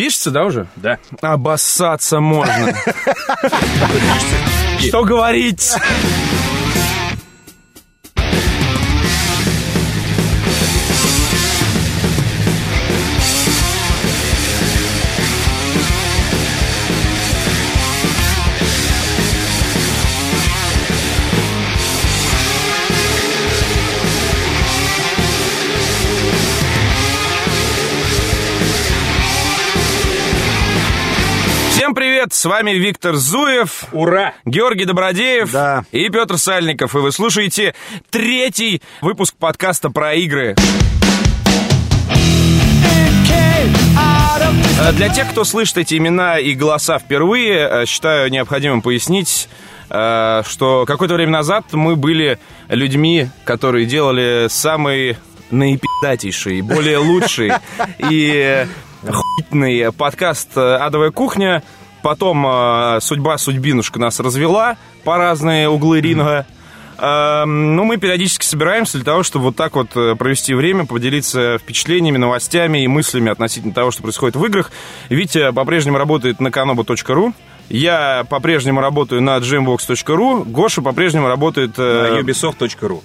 Пишется, да, уже? Да. Обоссаться можно. Что говорить? Привет, с вами Виктор Зуев, Ура! Георгий Добродеев Да. и Петр Сальников. И вы слушаете третий выпуск подкаста про игры. Э, Для тех, кто слышит эти имена и голоса впервые, э, считаю необходимым пояснить, э, что какое-то время назад мы были людьми, которые делали самые наипидатейший, более лучший и охуительный подкаст «Адовая кухня». Потом э, судьба судьбинушка нас развела по разные углы ринга. Э, Ну, мы периодически собираемся для того, чтобы вот так вот э, провести время, поделиться впечатлениями, новостями и мыслями относительно того, что происходит в играх. Витя по-прежнему работает на kanobu.ru. Я по-прежнему работаю на gmbox.ru. Гоша по-прежнему работает... э, На ubisoft.ru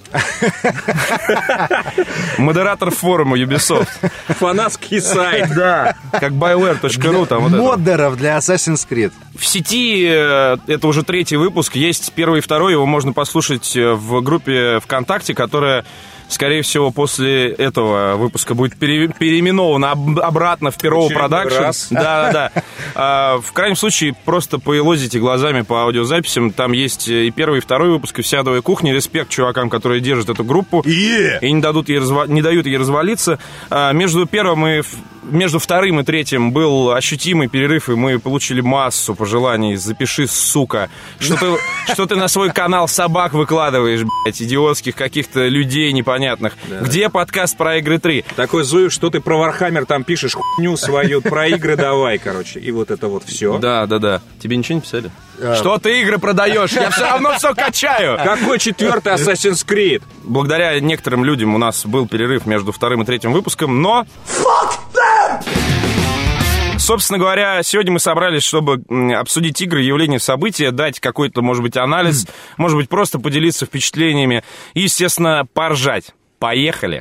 Модератор форума Ubisoft. Фанатский сайт. Да. Как BioWare.ru там вот это. Моддеров для Assassin's Creed. В сети, э, это уже третий выпуск, есть первый и второй, его можно послушать э, в группе ВКонтакте, которая, скорее всего, после этого выпуска будет пере- переименована об- обратно в Перово Production. Да, да, да. А, В крайнем случае, просто поелозите глазами по аудиозаписям, там есть и первый, и второй выпуск, и вся адовая кухня. Респект чувакам, которые держат эту группу и не, дадут ей разва- не дают ей развалиться. А, Между первым и между вторым и третьим был ощутимый перерыв, и мы получили массу пожеланий. Запиши, сука. Что ты, что ты на свой канал собак выкладываешь, блядь, идиотских каких-то людей непонятных. Где подкаст про игры 3? Такой Зуев, что ты про Warhammer там пишешь, хуйню свою, про игры давай, короче. И вот это вот все. Да, да, да. Тебе ничего не писали? Что ты игры продаешь? Я все равно все качаю. Какой четвертый Assassin's Creed? Благодаря некоторым людям у нас был перерыв между вторым и третьим выпуском, но... Собственно говоря, сегодня мы собрались, чтобы обсудить игры, явления, события, дать какой-то, может быть, анализ, может быть, просто поделиться впечатлениями и, естественно, поржать. Поехали!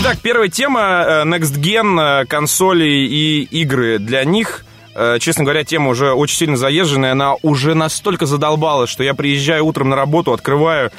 Итак, первая тема э, Next Gen, э, консоли и игры для них. Э, Честно говоря, тема уже очень сильно заезженная, она уже настолько задолбала, что я приезжаю утром на работу, открываю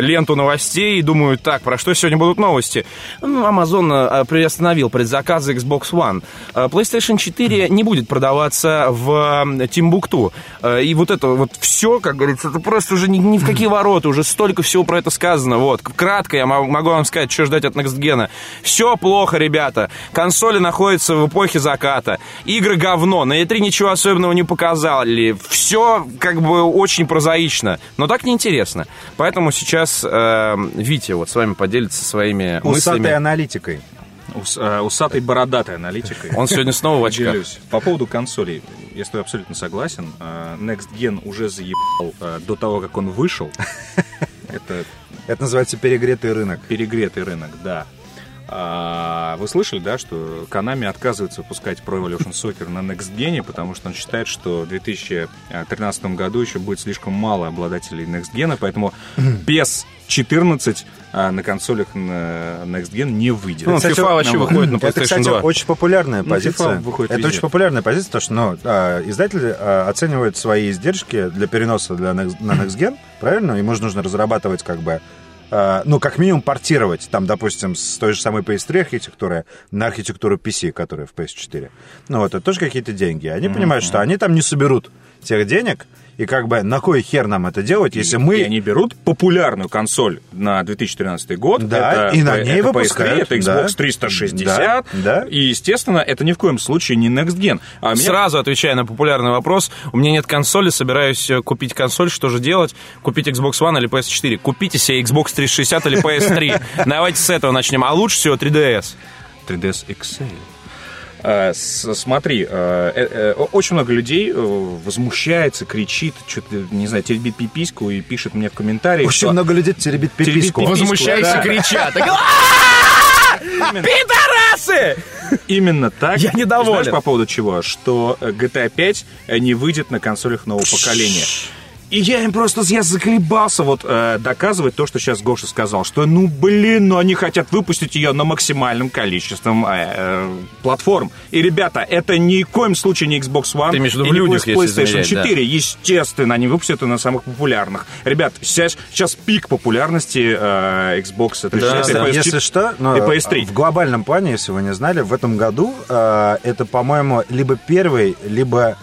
ленту новостей и думаю, так, про что сегодня будут новости? Ну, Amazon э, приостановил предзаказы Xbox One. Э, PlayStation 4 не будет продаваться в Тимбукту. Э, И вот это вот все, как говорится, это просто уже ни, ни в какие ворота, уже столько всего про это сказано. Вот, кратко я мо- могу вам сказать, что ждать от Next Gen. Все плохо, ребята. Консоли находятся в эпохе заката. Игры говно. На E3 ничего особенного не показали. Все как бы очень прозаично. Но так неинтересно. Поэтому сейчас э, Витя вот с вами поделится своими Усатой мыслями. аналитикой. Ус- э, усатой бородатой аналитикой. Он сегодня снова в очках. Делюсь. По поводу консолей, я с тобой абсолютно согласен. Э, Next Gen уже заебал э, до того, как он вышел. Это Это называется перегретый рынок. перегретый рынок, да. А, вы слышали, да, что Konami отказывается выпускать Pro Evolution Soccer на Next Gen, потому что он считает, что в 2013 году еще будет слишком мало обладателей Next Gen, поэтому без 14 а, на консолях на Next Gen не выйдет. Ну, Кстати, FIFA вообще ну, выходит на Это, PlayStation кстати, 2. очень популярная Ну, позиция. FIFA выходит это везде. очень популярная позиция, потому что ну, а, издатели а, оценивают свои издержки для переноса для Next- на Next Gen, правильно? Ему же нужно разрабатывать как бы ну, как минимум портировать, там, допустим, с той же самой PS3 архитектуры на архитектуру PC, которая в PS4. Ну, вот, это тоже какие-то деньги. Они понимают, что они там не соберут тех денег, и как бы на кой хер нам это делать, если мы... И они берут популярную консоль на 2013 год. Да, это, и на это ней PS3, выпускают, это Xbox да. 360. Да, да. И, естественно, это ни в коем случае не Next Gen. А меня- Сразу отвечая на популярный вопрос, у меня нет консоли, собираюсь э, купить консоль, что же делать? Купить Xbox One или PS4? Купите себе Xbox 360 или PS3. Давайте с этого начнем. А лучше всего 3DS. 3ds XL. Э, Смотри, э, э, очень много людей возмущается, кричит, что-то, не знаю, теребит пипиську и пишет мне в комментариях, Очень что- много людей теребит пиписку. пиписку. Возмущайся, да. кричат. Именно. Пидорасы! Именно так. Я недоволен. Знаешь, по поводу чего? Что GTA 5 не выйдет на консолях нового поколения. И я им просто, я заколебался вот э, доказывать то, что сейчас Гоша сказал, что, ну, блин, ну они хотят выпустить ее на максимальном количеством э, э, платформ. И, ребята, это ни в коем случае не Xbox One Ты и в не людях, если PlayStation замерять, да. 4. Естественно, они выпустят это на самых популярных. Ребят, сейчас, сейчас пик популярности э, Xbox 360 Да, и да. PS4 Если что, ну, и PS3. в глобальном плане, если вы не знали, в этом году э, это, по-моему, либо первый, либо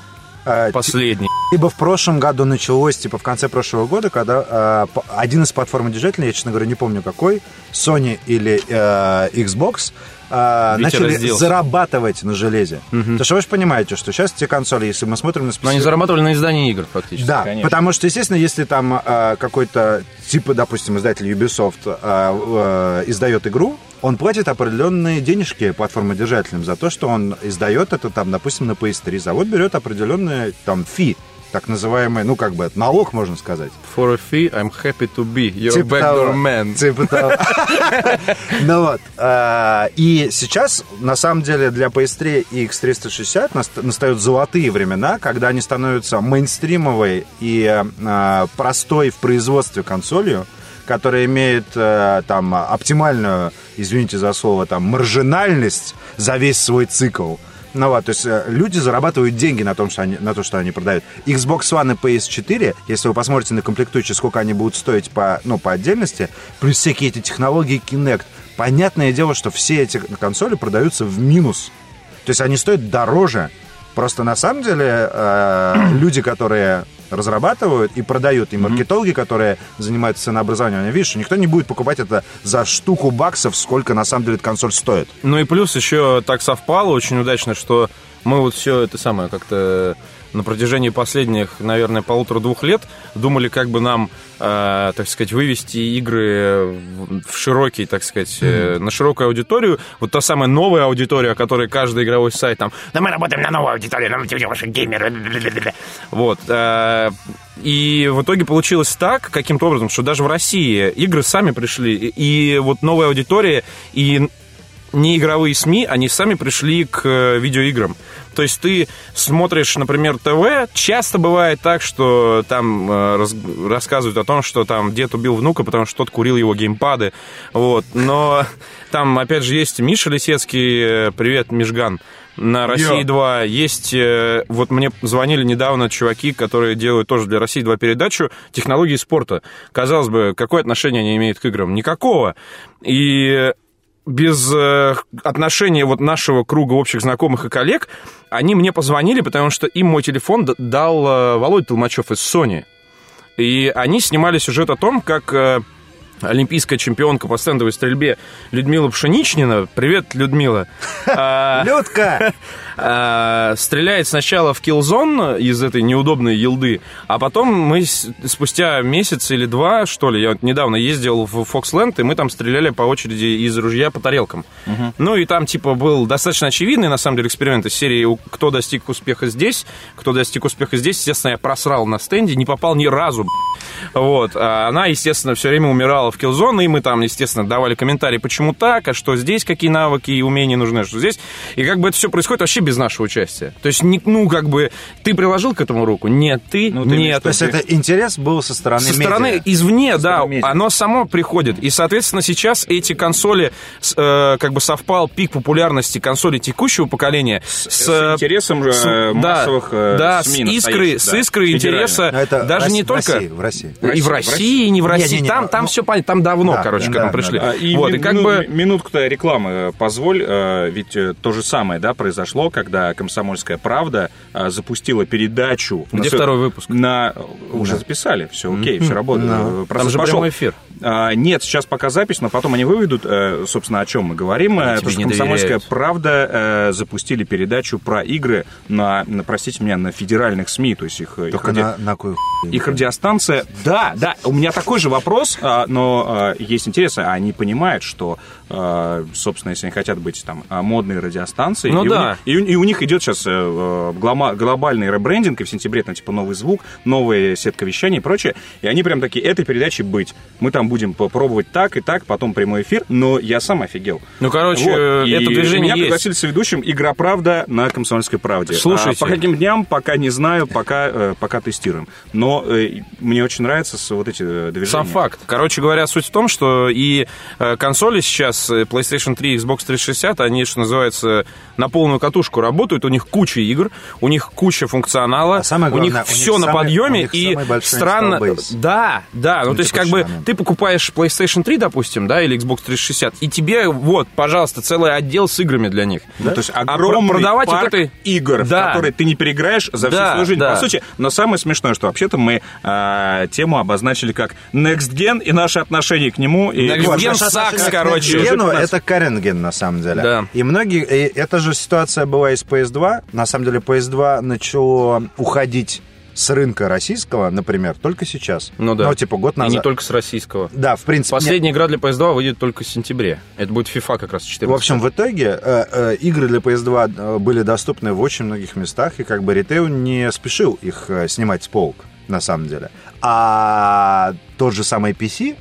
Последний. Либо в прошлом году началось, типа в конце прошлого года, когда э, один из платформодержателей, я, честно говоря, не помню какой, Sony или э, Xbox, Витя начали разделся. зарабатывать на железе. Потому что вы же понимаете, что сейчас те консоли, если мы смотрим на Но специ- они зарабатывали на издании игр, фактически. да, конечно. потому что, естественно, если там э, какой-то, типа, допустим, издатель Ubisoft э, издает игру, он платит определенные денежки платформодержателям за то, что он издает это, там, допустим, на PS3. Завод берет определенные, там, фи, так называемый, ну, как бы, налог, можно сказать. For a fee, I'm happy to be your Типа backdoor того. man. Типа того. Ну вот. а, И сейчас, на самом деле, для PS3 и X360 наст- настают золотые времена, когда они становятся мейнстримовой и а, простой в производстве консолью, которая имеет э, там оптимальную, извините за слово, там маржинальность за весь свой цикл. Ну вот, то есть э, люди зарабатывают деньги на том, что они, на то, что они продают. Xbox One и PS4, если вы посмотрите на комплектующие, сколько они будут стоить по, ну, по отдельности, плюс всякие эти технологии Kinect, понятное дело, что все эти консоли продаются в минус. То есть они стоят дороже. Просто на самом деле э, люди, которые разрабатывают и продают, и маркетологи, которые занимаются ценообразованием, они, видишь, никто не будет покупать это за штуку баксов, сколько на самом деле эта консоль стоит. Ну и плюс еще так совпало очень удачно, что мы вот все это самое как-то на протяжении последних, наверное, полутора-двух лет думали, как бы нам, э, так сказать, вывести игры в, широкий, так сказать, э, на широкую аудиторию. Вот та самая новая аудитория, о которой каждый игровой сайт там, да мы работаем на новую аудиторию, нам ваши геймеры. Вот. э, и в итоге получилось так, каким-то образом, что даже в России игры сами пришли, и и вот новая аудитория, и не игровые СМИ, они сами пришли к э, видеоиграм. То есть ты смотришь, например, ТВ, часто бывает так, что там э, раз- рассказывают о том, что там дед убил внука, потому что тот курил его геймпады. Вот. Но там, опять же, есть Миша Лисецкий, э, привет, Мишган, на России 2. Есть, э, вот мне звонили недавно чуваки, которые делают тоже для России 2 передачу «Технологии спорта». Казалось бы, какое отношение они имеют к играм? Никакого. И без э, отношения вот нашего круга общих знакомых и коллег, они мне позвонили, потому что им мой телефон дал э, Володя Толмачев из Sony. И они снимали сюжет о том, как э, олимпийская чемпионка по стендовой стрельбе Людмила Пшеничнина, привет, Людмила, а, Людка! а, стреляет сначала в киллзон из этой неудобной елды, а потом мы спустя месяц или два, что ли, я недавно ездил в Фоксленд, и мы там стреляли по очереди из ружья по тарелкам. Ну и там типа был достаточно очевидный, на самом деле, эксперимент из серии «Кто достиг успеха здесь?», «Кто достиг успеха здесь?». Естественно, я просрал на стенде, не попал ни разу, вот. А она, естественно, все время умирала в киллзон, и мы там, естественно, давали комментарии, почему так, а что здесь, какие навыки и умения нужны, а что здесь. И как бы это все происходит вообще без нашего участия. То есть, не- ну, как бы, ты приложил к этому руку? Нет, ты? Ну, ты Нет. То есть это интерес был со стороны Со медиа. стороны извне, да, стороны медиа. оно само приходит. И, соответственно, сейчас эти консоли, с, э, как бы совпал пик популярности консолей текущего поколения с, с интересом, э, с- да, массовых, э, да, СМИ с с да, искрой федеральных. интереса, даже в не только... В России, в России. И в России, и не в России. Не-не-не, там, там ну, все понятно, там давно, да, короче, да, к этому да, пришли. да, А, И, вот, ми- и как бы... минутку-то рекламы э, позволь, э, ведь э, то же самое, да, произошло, когда «Комсомольская правда» запустила передачу... Где на второй выпуск? На... Уже записали, все окей, все работает. Да. Там же пошел. прямой эфир. А, нет, сейчас пока запись, но потом они выведут, собственно, о чем мы говорим. Они тебе Потому что не «Комсомольская доверяют. правда» запустили передачу про игры на, на, простите меня, на федеральных СМИ, то есть их... их Только ради- на, на кой хуй? их радиостанция... Да, да, у меня такой же вопрос, а, а, есть интерес, а они понимают, что, собственно, если они хотят быть там а, модной радиостанцией, Ну и, у да. них, и, у, и у них идет сейчас э, э, глобальный ребрендинг, и в сентябре там типа новый звук, новая сетка вещания и прочее, и они прям такие, этой передачи быть. Мы там будем попробовать так и так, потом прямой эфир, но я сам офигел. Ну, короче, Вот. И это движение меня есть. пригласили с ведущим «Игра правда» на «Комсомольской правде». Слушайте. А по каким дням, пока не знаю, пока, э, пока тестируем. Но э, мне очень нравятся вот эти э, движения. Сам факт. Короче говоря, суть в том, что и э, консоли сейчас, э, PlayStation 3 и Xbox 360, они, что называется, на полную катушку работают, у них куча игр, у них куча функционала, А самое у них главное, у них все на самый- у подъеме, них и странно... Да, да, ну, то есть как бы ты покупаешь PlayStation 3, допустим, да, или Xbox 360, и тебе, вот, пожалуйста, целый отдел с играми для них. Ну, то есть А про- огромный продавать вот парк этой- игр, Да. в которые ты не переиграешь за всю Да, свою жизнь. да. По сути, но самое смешное, что вообще-то мы а, тему обозначили как Next Gen и наше отношение к нему. И Next Вот, Gen сакс, к короче. 15. это Каренген, на самом деле. Да. И многие... и эта же ситуация была и с PS2. На самом деле PS2 начало уходить с рынка российского, например, только сейчас. Ну да. Ну, типа год И назад. не только с российского. Да, в принципе. Последняя игра для PS2 выйдет только в сентябре. Это будет FIFA как раз 14. В общем, в итоге э, э, игры для PS2 э, были доступны в очень многих местах, и как бы ритейл не спешил их э, снимать с полок, на самом деле. А тот же самый PC,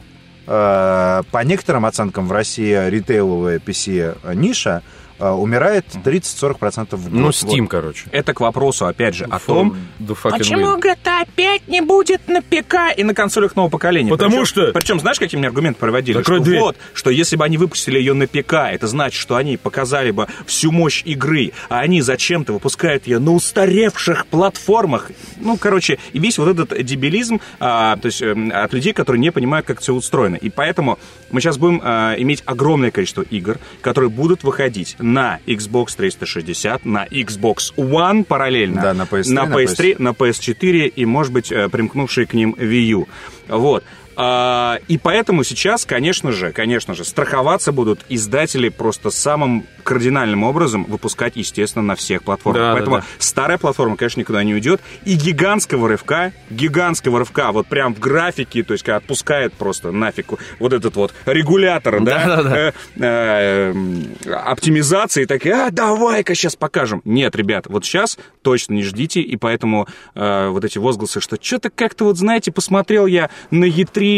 по некоторым оценкам в России ритейловая PC ниша э, умирает 30-40% в год. ну, Вот. Steam, короче. это к вопросу, опять же, о For том, the fucking Почему win. GTA 5 не будет на ПК и на консолях нового поколения? Потому Причем- что- Причем, знаешь, какие мне аргументы проводили? Закрой что дверь. вот, что если бы они выпустили ее на ПК, это значит, что они показали бы всю мощь игры, а они зачем-то выпускают ее на устаревших платформах. Ну, короче, и весь вот этот дебилизм а, то есть, эм, от людей, которые не понимают, как все устроено. И поэтому мы сейчас будем а, иметь огромное количество игр, которые будут выходить на Xbox 360, на Xbox One параллельно, Да, на PS3, на на PS3, на PS4 и, может быть, э, примкнувшие к ним Wii U. Вот. А, И поэтому сейчас, конечно же, конечно же, страховаться будут издатели просто самым кардинальным образом выпускать, естественно, на всех платформах. Да, да, Поэтому да. старая платформа, конечно, никуда не уйдет. И гигантского рывка, гигантского рывка, вот прям в графике, то есть когда отпускает просто нафиг вот этот вот регулятор, да, Да-да-да. э, э, м, оптимизации, так, а, давай-ка сейчас покажем. Нет, ребят, вот сейчас точно не ждите, и поэтому э, вот эти возгласы, что что-то как-то вот, знаете, посмотрел я на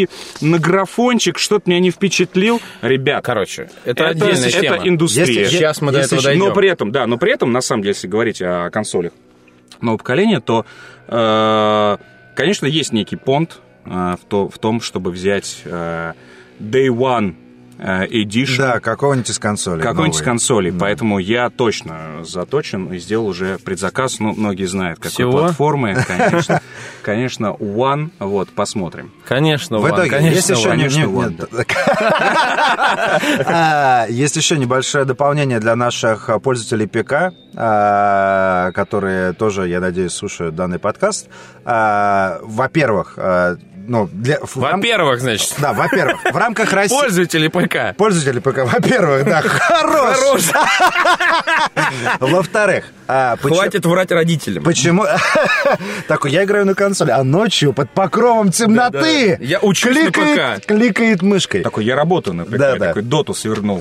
E3, на графончик, что-то меня не впечатлил. Ребят, Короче, это, отдельная это тема. индустрия. Есть- Сейчас мы до Если этого дойдем. Но при этом, да, но при этом, на самом деле, если говорить о консолях нового поколения, то, э, конечно, есть некий понт э, в, то- в том, чтобы взять э, Day One Edition Да, какого-нибудь из консолей. какой-нибудь из консолей. Да. Поэтому я точно заточен и сделал уже предзаказ. Ну, многие знают, какой Всего? платформы. Конечно, конечно, One. Вот, посмотрим. Конечно, В Ван, итоге, конечно, есть еще, конечно, не- нет. А, есть еще небольшое дополнение для наших пользователей ПК, а, которые тоже, я надеюсь, слушают данный подкаст. А, Во-первых, ну, для... Во-первых, значит, Да, во-первых, в рамках России... пользователи ПК. Пользователи ПК, во-первых, да, хорош. Хорош. Во-вторых, а, почему- Хватит врать родителям. Почему? Так, я играю на консоли, а ночью под покровом темноты Да-да. Я учусь на кликает, ПК. кликает мышкой. Такой, я работаю на ПК, Да, да. такой доту свернул.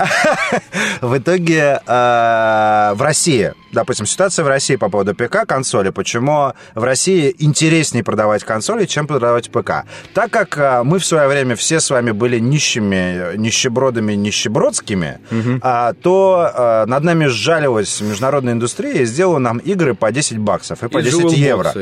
В итоге э, в России, допустим, ситуация в России по поводу ПК консоли, почему в России интереснее продавать консоли, чем продавать ПК. Так как э, мы в свое время все с вами были нищими, нищебродами, нищебродскими, а, то э, над нами сжалилась международная индустрия и сделала нам игры по 10 баксов и по И 10 Jewel евро.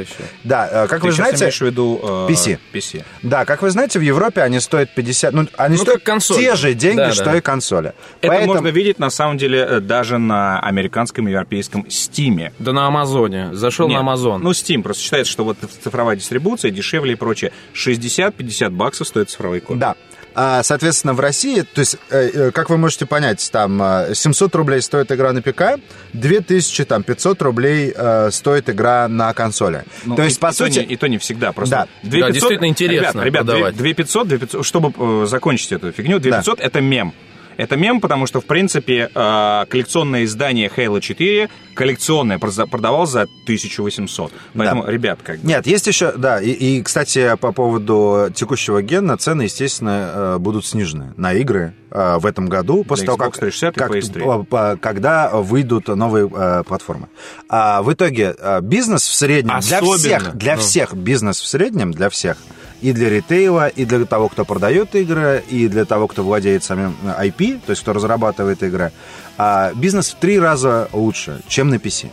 Да, как Ты вы знаете... имеешь в виду э, PC. PC. Да, как вы знаете, в Европе они стоят 50... Ну, они Ну, стоят те же деньги, Да, что да. и консоли. Это Поэтому- можно видеть, на самом деле, э, даже на американском и европейском Steam. Да на Амазоне. Зашел на Нет, Амазон. Ну, Steam просто считается, что вот цифровая дистрибуция дешевле и прочее. 60-50 баксов стоит цифровой код. Да. А, Соответственно, в России, то есть, э, э, как вы можете понять, там э, 700 рублей стоит игра на ПК, 2500 рублей э, стоит игра на консоли. Ну, то есть, и- по и то сути... не- и то не всегда. Просто Да. 2500 Да, действительно интересно Ребят, ребят продавать. 2500, 2500, чтобы э, закончить эту фигню, 2500 это мем. Это мем, потому что, в принципе, э, коллекционное издание Halo 4 коллекционное продавалось за 1800. Поэтому, ребят, как бы... Нет, есть еще, да, и, и, кстати, по поводу текущего гена, цены, естественно, э, будут снижены на игры э, в этом году, после Для того, Xbox как, 360 и как- PS3. по- по- когда выйдут новые платформы. А в итоге бизнес в среднем, для Особенно, всех, для ну. всех бизнес в среднем, для всех, и для ритейла, и для того, кто продает игры, и для того, кто владеет самим IP, то есть кто разрабатывает игры, а, бизнес в три раза лучше, чем на PC.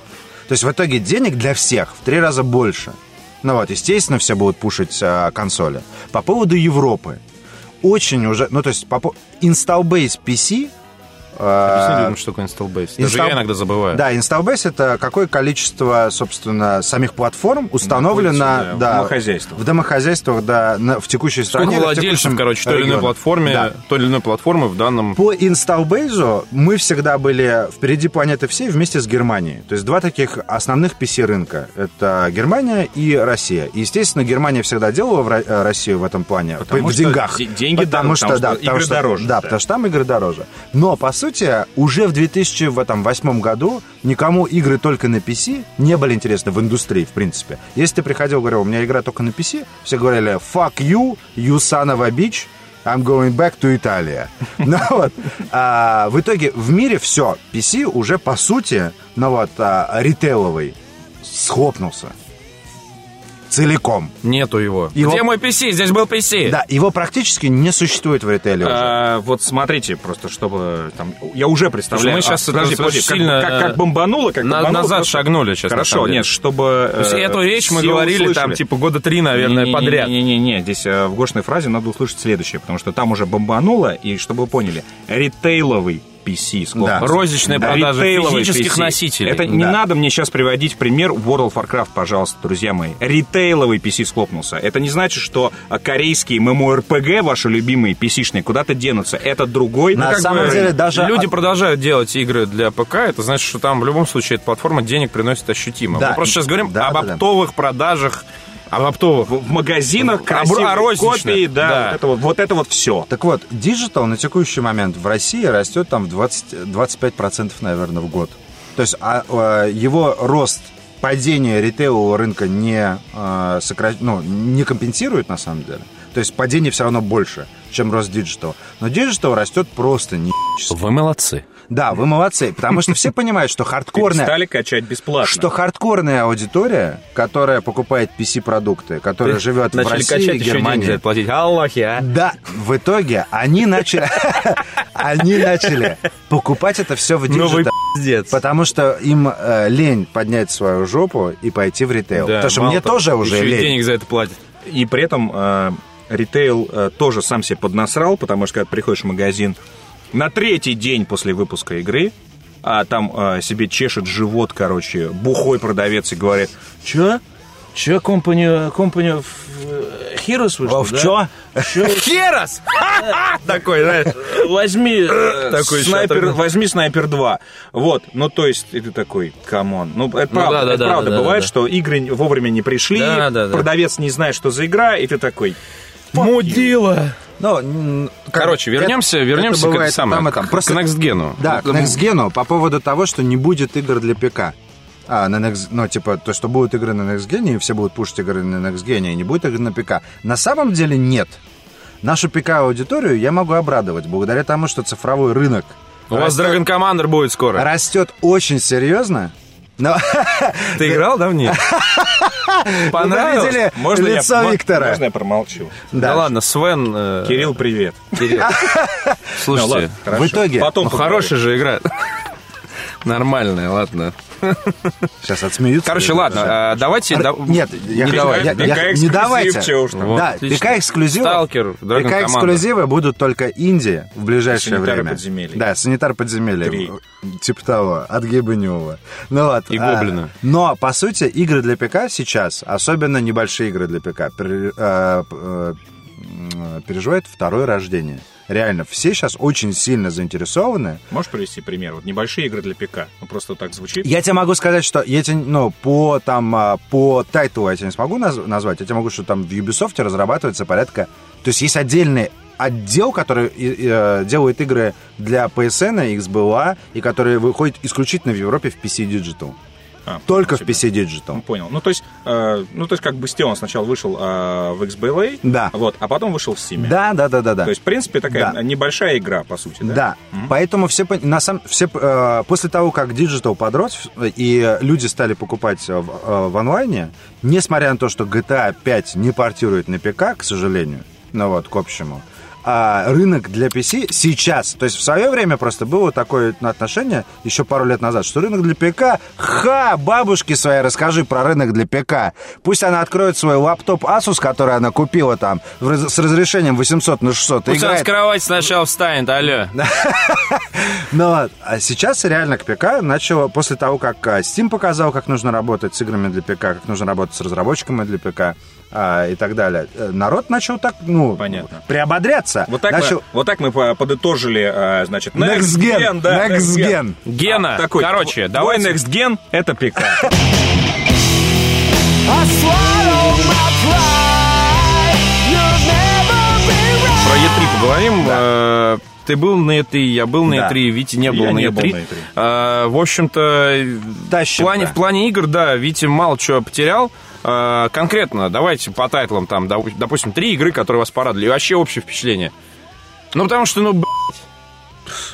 То есть в итоге денег для всех в три раза больше. Ну вот, естественно, все будут пушить а, консоли. По поводу Европы. Очень уже... Ну, то есть, по- install base PC Объясни а, людям, что такое install base. Даже Install- я иногда забываю. Да, install base это какое количество, собственно, самих платформ установлено Находится, да, в да, домохозяйствах. в домохозяйствах, да, на- в текущей Сколько стране. в владельцев, текущем короче, той или иной платформе, Да. той или иной платформы в данном... По инсталбейзу мы всегда были впереди планеты всей вместе с Германией. То есть два таких основных PC-рынка. Это Германия и Россия. И, естественно, Германия всегда делала в э, Россию в этом плане. Потому в что деньгах. де- деньги потому дороже, что, потому да, что потому игры что- дороже, Да, да. потому что там игры дороже. Но, по сути, уже в 2008 году никому игры только на PC не были интересны в индустрии, в принципе. Если ты приходил и говорил, у меня игра только на PC, все говорили, fuck you, you son of a bitch, I'm going back to Italia. Ну вот, а, в итоге в мире все, PC уже по сути, ну вот, а, ритейловый схлопнулся. Целиком. Нету его. Его- Где мой PC? Здесь был PC. Да, его практически не существует в ритейле уже. А, вот смотрите, просто чтобы там... Я уже представляю... Мы щас а, подожди, подожди, как- сильно, как, как, э, бомбануло, как на- бомбануло, назад просто- шагнули сейчас, Хорошо, нет, чтобы... То есть э, эту речь мы говорили там услышали. типа года три, наверное, Не-не-не-не-не, подряд. Не-не-не, здесь э, в гошной фразе надо услышать следующее, потому что там уже бомбануло, и чтобы вы поняли, ритейловый PC схлопнулся. Да. Розничные продажи Ритейловый физических PC. носителей. Это не Да. надо мне сейчас приводить в пример World of Warcraft, пожалуйста, друзья мои. Ритейловый PC схлопнулся. Это не значит, что а, корейские MMORPG, ваши любимые PC-шные, куда-то денутся. Это другой... На ну, самом бы, деле даже... Люди продолжают делать игры для ПК, это значит, что там в любом случае эта платформа денег приносит ощутимо. Да, Мы просто сейчас говорим да, об да, да. оптовых продажах, об оптовых. в, в магазинах А красивые розничных, копии, да, да. Вот, это вот, вот это вот все. Так вот, digital на текущий момент в России растет там в 20, 25%, наверное, в год. То есть а, а, его рост, падение ритейлового рынка не, а, сокра- ну, не компенсирует на самом деле. То есть падение все равно больше, чем рост digital. Но digital растет просто не Вы молодцы. Да, вы молодцы, потому что все понимают, что хардкорная... Стали качать бесплатно. Что хардкорная аудитория, которая покупает PC-продукты, которая живет в России, Германии, платить. Аллахи, а? да, в итоге они начали, они начали покупать это все в Новый диджитал. Потому что им э, лень поднять свою жопу и пойти в ритейл. Потому что мне тоже уже лень. денег за это платят. И при этом э, ритейл э, тоже сам себе поднасрал, потому что когда приходишь в магазин на третий день после выпуска игры, а там э, себе чешет живот, короче, бухой продавец и говорит, чё? Чё, компания, Company of Heroes вышла, О, в чё? Heroes! Такой, знаешь. Возьми э, Такой снайпер, возьми снайпер 2. Вот, ну то есть, ты такой, come on. Ну, это Ну, правда, это правда. да, да, Бывает, что игры вовремя не пришли, Да, да, да. продавец не знает, что за игра, и ты такой, Мудила. Ну, м, как- Короче, вернемся, это- вернемся это к, бывает самое, там там. к- Просто- к Next Gen. Да, к Next Gen по поводу того, что не будет игр для ПК. А, на Next, ну, типа, то, что будут игры на Next Gen, и все будут пушить игры на Next Gen, и не будет игр на ПК. На самом деле нет. Нашу ПК-аудиторию я могу обрадовать, благодаря тому, что цифровой рынок У вас Dragon Commander будет скоро. растет очень серьезно. Но Ты играл, да, в нее? Понравилось? видели можно лицо я, Виктора. Можно я промолчу? Да ладно, Свен... э, Кирилл, привет. Кирилл. Ну, Слушайте, ладно, хорошо. в итоге- Потом ну хорошая же игра. Нормальная, ладно. Сейчас отсмеются. Короче, ладно, а, давайте... да- Нет, я не хочу- давай. я- я- не ПК-эксклюзив, давайте. уж там. Вот, да, отлично. ПК-эксклюзивы. Сталкер, Commander. ПК-эксклюзивы будут только Индии в ближайшее Санитары время. подземелья. Да, санитар подземелья. Три. Типа того, от Гибанева. Ну вот. И а, Гоблина. но, по сути, игры для ПК сейчас, особенно небольшие игры для ПК, п- м, переживают второе рождение. Реально, все сейчас очень сильно заинтересованы Можешь привести пример? Вот небольшие игры для ПК. Ну, просто так звучит. Я тебе могу сказать, что я тебе, ну, по там, а, по тайтлу я тебе не смогу наз- назвать. Я тебе могу, что там в Ubisoft разрабатывается порядка... То есть есть отдельный отдел, который и- и, э, делает игры для PSN, XBLA, и который выходит исключительно в Европе в PC Digital. А, Только в PC. Digital. Ну, понял. Ну, то есть, э, ну, то есть, как бы Steam сначала вышел э, в XBLA, Да. вот, а потом вышел в Steam. Да, да, да, да, да. То есть, в принципе, такая Да. небольшая игра, по сути, да? Да, поэтому все, на самом, все э, после того, как Digital подрос и люди стали покупать э, в, э, в онлайне, несмотря на то, что GTA 5 не портирует на ПК, к сожалению, ну вот, к общему, а рынок для PC сейчас, то есть в свое время просто было такое отношение, еще пару лет назад, что рынок для ПК, ха, бабушке своей расскажи про рынок для ПК. Пусть она откроет свой лаптоп Asus, который она купила там в с разрешением 800 на 600. и Пусть она с играет кровати сначала встанет, алло. но а сейчас реально к ПК начало, после того, как а, Steam показал, как нужно работать с играми для ПК, как нужно работать с разработчиками для ПК а, и так далее, э, народ начал так, ну, Понятно. приободряться. Вот так, начал... мы, вот так мы по- подытожили, э, значит, Next Gen, да, Next Gen. Гена, А, такой, короче, давайте... Next Gen — это ПК. Про E3 поговорим. Э, Ты был на E3, я был на Да. E3, Витя не был Я на не E3. был на E3. Э, В общем-то, в плане, да. в плане игр, да, Витя мало чего потерял. Э, Конкретно, давайте по тайтлам, там, доп- допустим, три игры, которые вас порадовали. И вообще общее впечатление. Ну, потому что, ну, блядь.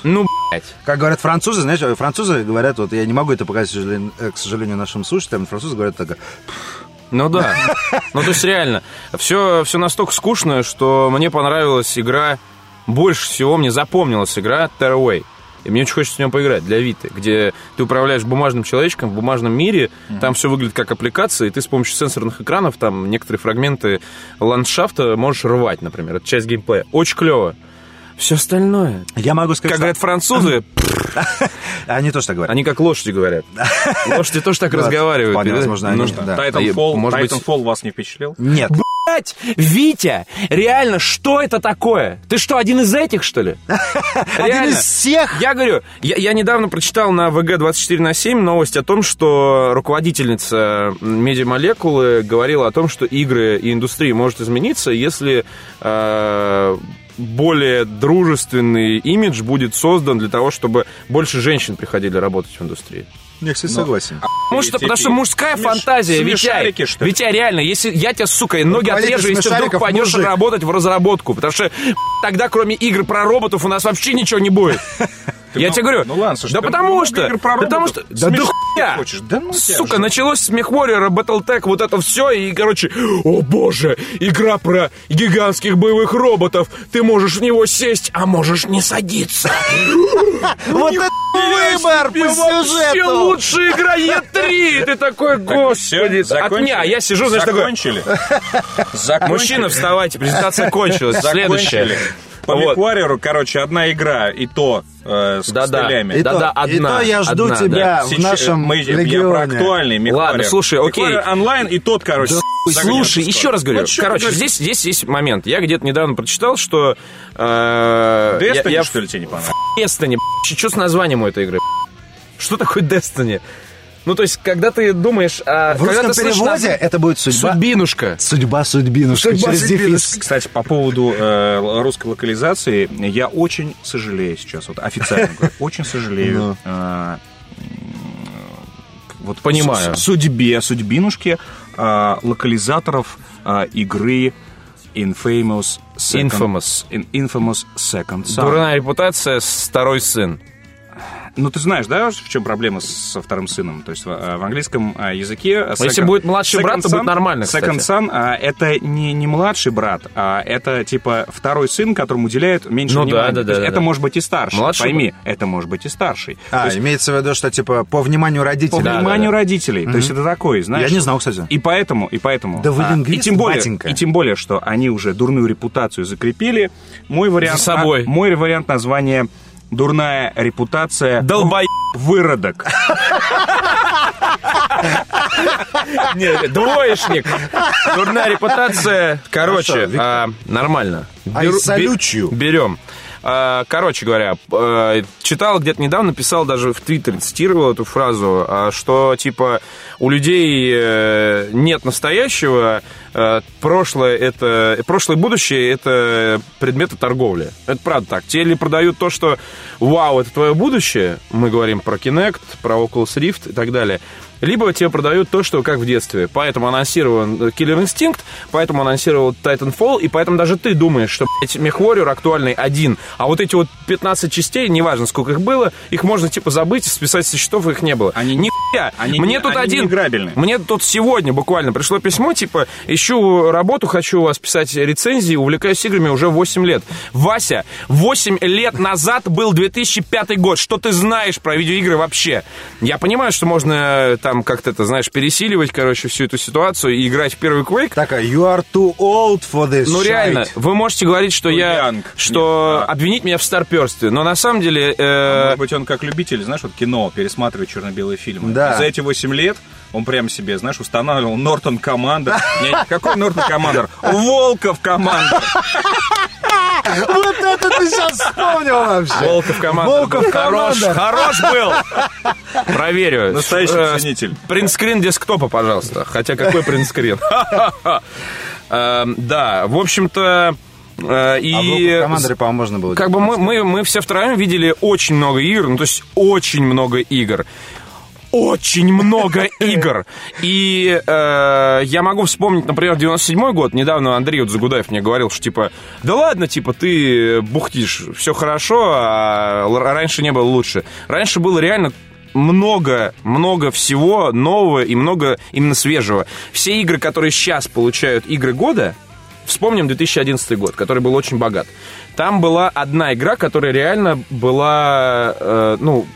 Ну, блядь. Как говорят французы, знаешь, французы говорят, вот я не могу это показать, к сожалению, э, нашим слушателям, французы говорят так, Ну да. Ну, то есть реально, все, все настолько скучно, что мне понравилась игра, больше всего мне запомнилась игра Tearaway. И мне очень хочется в нее поиграть для Виты, где ты управляешь бумажным человечком в бумажном мире, там все выглядит как аппликация, и ты с помощью сенсорных экранов там некоторые фрагменты ландшафта можешь рвать, например. Это часть геймплея. Очень клево. Все остальное. я могу сказать, Как что- говорят французы, они тоже так говорят. они как лошади говорят. Лошади тоже так разговаривают. вполне возможно, Titanfall вас не впечатлил? Нет, Блять, Витя, реально, что это такое? Ты что, один из этих, что ли? один из всех. Я говорю, я, я недавно прочитал на ВГ-24 на 7 новость о том, что руководительница медиамолекулы говорила о том, что игры и индустрия может измениться, если э, более дружественный имидж будет создан для того, чтобы больше женщин приходили работать в индустрии. Я, кстати, согласен. Потому что, потому что мужская смеш- фантазия, Витя, что ли? Витя, реально, если я тебя, сука, ноги Руководитель отрежу, если ты вдруг пойдешь мужик. работать в разработку, потому что тогда, кроме игр про роботов, у нас вообще ничего не будет. Я ну- тебе говорю, ну ладно, слушай, да ты потому что, игр про да потому что, да да хуя, хочешь? Да ну сука, же. началось с Мехворера, Battletech, вот это все, и, короче, о боже, игра про гигантских боевых роботов, ты можешь в него сесть, а можешь не садиться. Вот это выбор по сюжету. лучшая игра Е3! Ты такой, господи, от меня. Я сижу, знаешь, такой. Закончили. мужчина, вставайте, презентация кончилась. Следующая. По Вот. Миквареру, короче, одна игра, и то э, с Да-да. костылями. И Да-да, то- и одна, то я жду одна, тебя да. в Сейчас- нашем мы, Я про регионе. актуальный Микварер. Ладно, слушай, окей. Микварер онлайн, и тот, короче, загнёт Слушай, еще раз говорю. Ты Короче, здесь, здесь есть момент. Я где-то недавно прочитал, что... э, я- Destiny, я что ли, тебе не понравилось? Destiny, что с названием у этой игры? Что такое Destiny? Ну, то есть, когда ты думаешь... а, В когда русском ты слышишь переводе наз- это будет судьба. Судьбинушка. Судьба судьбинушка Судьба через судьбинушка. дефис. Кстати, по поводу э, русской локализации, я очень сожалею сейчас, вот официально говорю, очень сожалею. Ну. э, вот Понимаю. судьбе, судьбинушке э, локализаторов э, игры Infamous Second, Infamous. In- Infamous Second Son. Дурная репутация, второй сын. Ну, ты знаешь, да, в чем проблема со вторым сыном? То есть в, э, в английском э, языке... э, если second- будет младший брат, то son- будет нормально, кстати. Second son, а, это не, не младший брат, а это типа второй сын, которому уделяют меньше Ну да, внимания. да, То да, есть да, это да. может быть и старший. Младший Пойми, это может быть и старший. То А, есть имеется в виду, что типа по вниманию по родителей. Да, вниманию да. родителей. То есть это такой, знаешь... Я не знал, кстати. И поэтому, и поэтому... Да вы а, лингвист, и тем более, батенька. И тем более, что они уже дурную репутацию закрепили. Мой вариант... За собой. а, мой вариант названия «Дурная репутация...» Долбай... Выродок. Нет, двоечник. Дурная репутация. Короче, а, нормально. I salute you. Берем. А, Короче говоря, э, читал где-то недавно, писал даже в Твиттере, цитировал эту фразу, а, что типа у людей э, нет настоящего, прошлое это прошлое и будущее это предметы торговли. Это правда так. Те ли продают то, что вау, это твое будущее, мы говорим про Kinect, про Oculus Rift и так далее либо тебе продают то, что как в детстве. Поэтому анонсирован Killer Instinct, поэтому анонсировал Titanfall, и поэтому даже ты думаешь, что, блядь, MechWarrior актуальный один, а вот эти вот 15 частей, неважно, сколько их было, их можно, типа, забыть, списать со счетов, их не было. Они не они Мне не, тут они один... Мне тут сегодня буквально пришло письмо, типа, ищу работу, хочу у вас писать рецензии, увлекаюсь играми уже 8 лет. Вася, 8 лет назад был 2005 год. Что ты знаешь про видеоигры вообще? Я понимаю, что можно там там как-то, это, знаешь, пересиливать, короче, всю эту ситуацию и играть в первый Quake. Так, а you are too old for this Ну, реально, вы можете говорить, что Too я... young. Что Нет, да. обвинить меня в старперстве, но на самом деле... э, А Может быть, он как любитель, знаешь, вот кино, пересматривает черно-белые фильмы. Да. За эти 8 лет он прям себе, знаешь, устанавливал Нортон Командер. Не, какой Нортон Командер? Волков Командер. Вот это ты сейчас вспомнил вообще. Волков команда. Волков хорош, команда. хорош был. Проверю. Настоящий Э, ценитель. Принтскрин десктопа, пожалуйста. Хотя какой принтскрин? Эм, Да, в общем-то... э, А в И Волков Командере, по-моему, можно было... как бы мы, мы, мы все втроем видели очень много игр, ну то есть очень много игр. Очень много игр. И э, я могу вспомнить, например, 97 год. Недавно Андрей вот Загудаев мне говорил, что типа, да ладно, типа, ты бухтишь, все хорошо, а л- раньше не было лучше. Раньше было реально много, много всего нового и много именно свежего. Все игры, которые сейчас получают игры года, Вспомним 2011 год, который был очень богат. Там была одна игра, которая реально была, э, ну,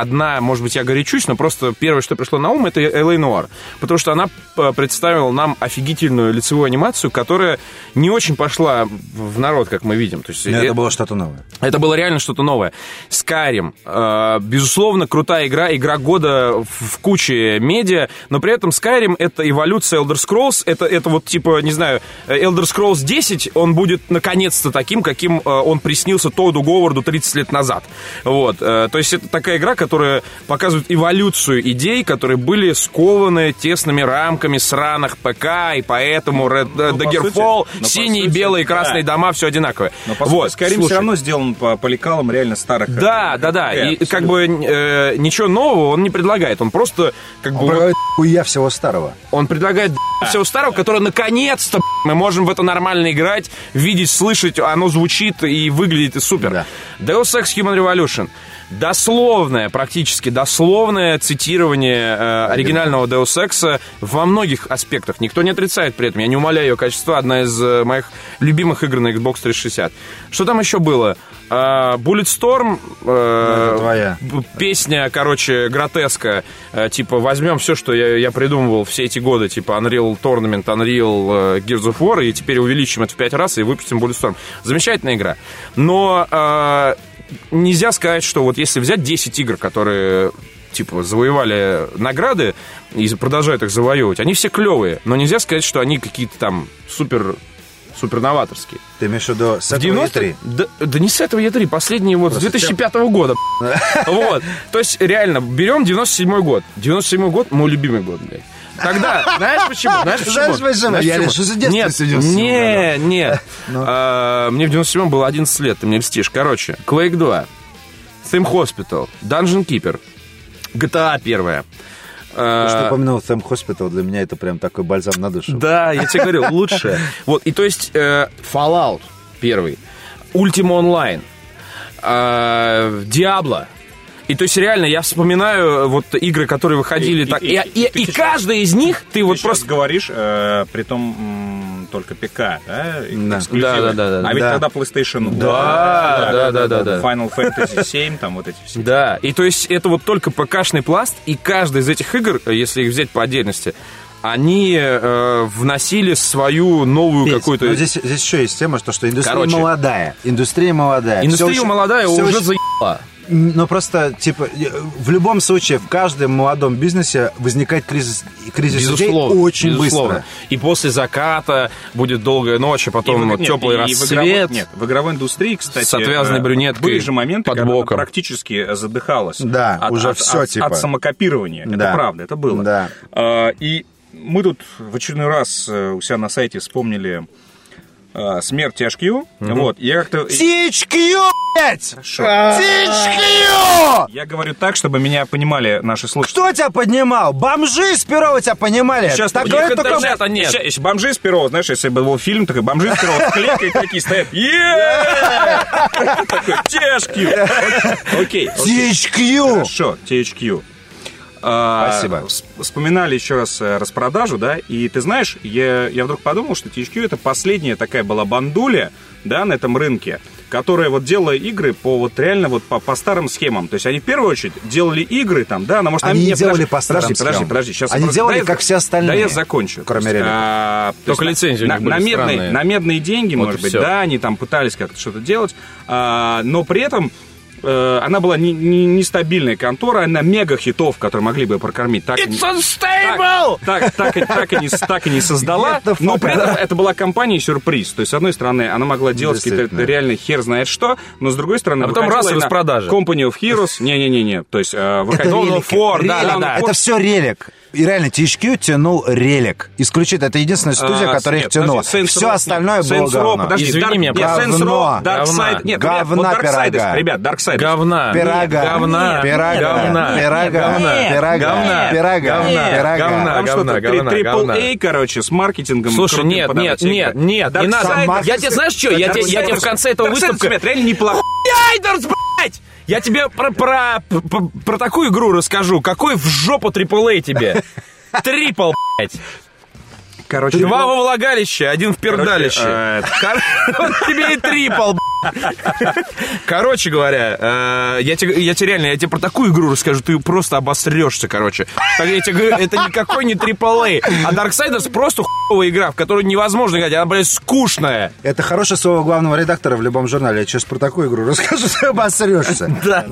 одна, может быть, я горячусь, но просто первое, что пришло на ум, это LA Noir. Потому что она э, представила нам офигительную лицевую анимацию, которая не очень пошла в народ, как мы видим. То есть, Но э, Это было что-то новое. это было реально что-то новое. Skyrim, э, безусловно, крутая игра, игра года в, куче медиа, но при этом Skyrim это эволюция Elder Scrolls, это, это вот типа, не знаю, Elder Scrolls 10, он будет наконец-то таким, каким э, он приснился Тоду Говарду 30 лет назад. Вот, то есть это такая игра, которая показывает эволюцию идей, которые были скованы тесными рамками сраных ПК, и поэтому Red, э, по Daggerfall, сути- синие, сути, белые, красные да. дома, все одинаковое. Но, по вот, сути, Skyrim все равно сделан по, по лекалам реально старых. Да, как да, бы, да. э, И как бы э, ничего нового он не предлагает. Он просто как бы Он вот- предлагает хуя всего старого. он предлагает всего старого, которое наконец-то мы можем в это нормально играть, видеть, слышать, оно звучит и выглядит супер. Да. Deus Ex Human Revolution. Дословное, практически дословное цитирование э, оригинального Deus Ex во многих аспектах. Никто не отрицает при этом. Я не умоляю ее качество. Одна из э, моих любимых игр на Xbox 360. Что там еще было? А, Bulletstorm. э, б- песня, короче, гротеска. Э, типа, возьмем все, что я, я придумывал все эти годы, типа Unreal Tournament, Unreal э, Gears of War, и теперь увеличим это в пять раз и выпустим Bulletstorm. Замечательная игра. Но э, нельзя сказать, что вот если взять 10 игр, которые типа завоевали награды и продолжают их завоевывать, они все клевые, но нельзя сказать, что они какие-то там супер супер новаторские. Ты имеешь в виду с этого 90 E3? Да, да не с этого Е3, последний вот с Просто 2005 года. Вот. То есть, реально, берем 97 год. 97 год мой любимый год, блядь. Тогда, знаешь почему? Знаешь почему? Знаешь почему? Я решил, что Нет, с 97 не, не. Ну. А, Мне в 97 было 11 лет, ты мне льстишь. Короче, Quake 2, Theme Hospital, Dungeon Keeper, GTA 1. То, что упомянул Сэм Хоспитал, для меня это прям такой бальзам на душу. Да, я тебе говорю, лучшее. Вот, и то есть э, Fallout первый, Ultima Online, э, Diablo. И то есть реально я вспоминаю вот игры, которые выходили И- так. и- И, и- и- каждая из них ты Ты вот просто... говоришь, э, при том только ПК, да? Да. Да, да, да, да. А ведь Да. тогда PlayStation Да, да, да, да, да. Final Fantasy 7, там вот эти все. Да, и то есть это вот только ПКшный пласт, и каждая из этих игр, если их взять по отдельности, они э, вносили свою новую Петь, какую-то... но здесь, здесь еще есть тема, что, что индустрия Короче. молодая. Индустрия молодая. Индустрия очень- молодая всё уже заебала. Но просто, типа, в любом случае, в каждом молодом бизнесе возникает кризис, кризис Безусловно, очень безусловно. быстро. И после заката будет долгая ночь, а потом И в- нет, теплый и в рассвет. игровой- нет, в игровой индустрии, кстати, С отвязанной э, брюнеткой были же моменты, под когда она боком. практически задыхалась. Да, от, уже от- всё, от- типа. От самокопирования. Да. Это правда, это было. Да. А, И мы тут в очередной раз э, у себя на сайте вспомнили э, смерть THQ. Вот, я как-то... THQ, блядь! Хорошо. THQ! Я говорю так, чтобы меня понимали наши слушатели. Кто тебя поднимал? Бомжи с Перова тебя понимали? Сейчас Такое только... интернета нет. Ща- Если бомжи с Перова, знаешь, если бы был фильм, такой бомжи с Перова клейкой такие стоят. Такой, THQ. Окей. окей. THQ! Хорошо, THQ. А, Спасибо. вс- Вспоминали еще раз э, распродажу, да, и ты знаешь, я, я вдруг подумал, что THQ это последняя такая была бандуля, да, на этом рынке, которая вот делала игры по вот реально вот по, по старым схемам. То есть они в первую очередь делали игры там, да, но может... Они не нет, делали подожди, по старым Подожди, подожди, схемам. подожди. Сейчас Они просто- делали, да я- как все остальные, Да я закончу. кроме реликов. а, то Только есть лицензии на, на медные, на медные деньги, Вот может быть, всё. да, они там пытались как-то что-то делать, а, но при этом э, она была не- не- нестабильная контора, она мега хитов, которые могли бы прокормить. Так, и не- unstable! так, так, и- так, и не, так и не создала, fuck но при этом out. это была компания-сюрприз. То есть, с одной стороны, она могла делать какие-то реально хер знает что, но с другой стороны... А потом раз и на распродажа. Company of Heroes. Не-не-не-не. То есть, э, выходила... Это релик. War, Релик. да-да-да. Это все релик. И реально, THQ тянул релик. Исключительно. Это единственная студия, А, которая нет, их тянула. подожди, Saints Все Row- остальное было говно. подожди, Извини Dark- меня, говно. Row, Dark Говна. Side- нет, Говна ребят, вот пирога. ребят, Darksiders. Говна. Пирога. Говна. Пирога. Говна. Пирога. Говна. Пирога. Говна. Пирога. Говна. Пирога. Говна. Говна, говна, Triple говна. Короче, с маркетингом. Слушай, нет, нет, нет, нет, не надо. Я тебе знаешь что? Я тебе, в конце этого ребят, реально неплохо. Айдерс, блядь! Я тебе про, про, про, про такую игру расскажу. Какой в жопу AAA тебе? Трипл, блядь. Короче, Два во влагалище, один в пердалище. Вот тебе и трипл, блядь. Короче говоря, э, я тебе, я тебе реально, я тебе про такую игру расскажу, ты просто обосрешься, короче. Так я тебе говорю, это никакой не AAA, а Darksiders просто хуевая игра, в которую невозможно играть, она, блядь, скучная. Это хорошее слово главного редактора в любом журнале. Я сейчас про такую игру расскажу, ты обосрешься. Да.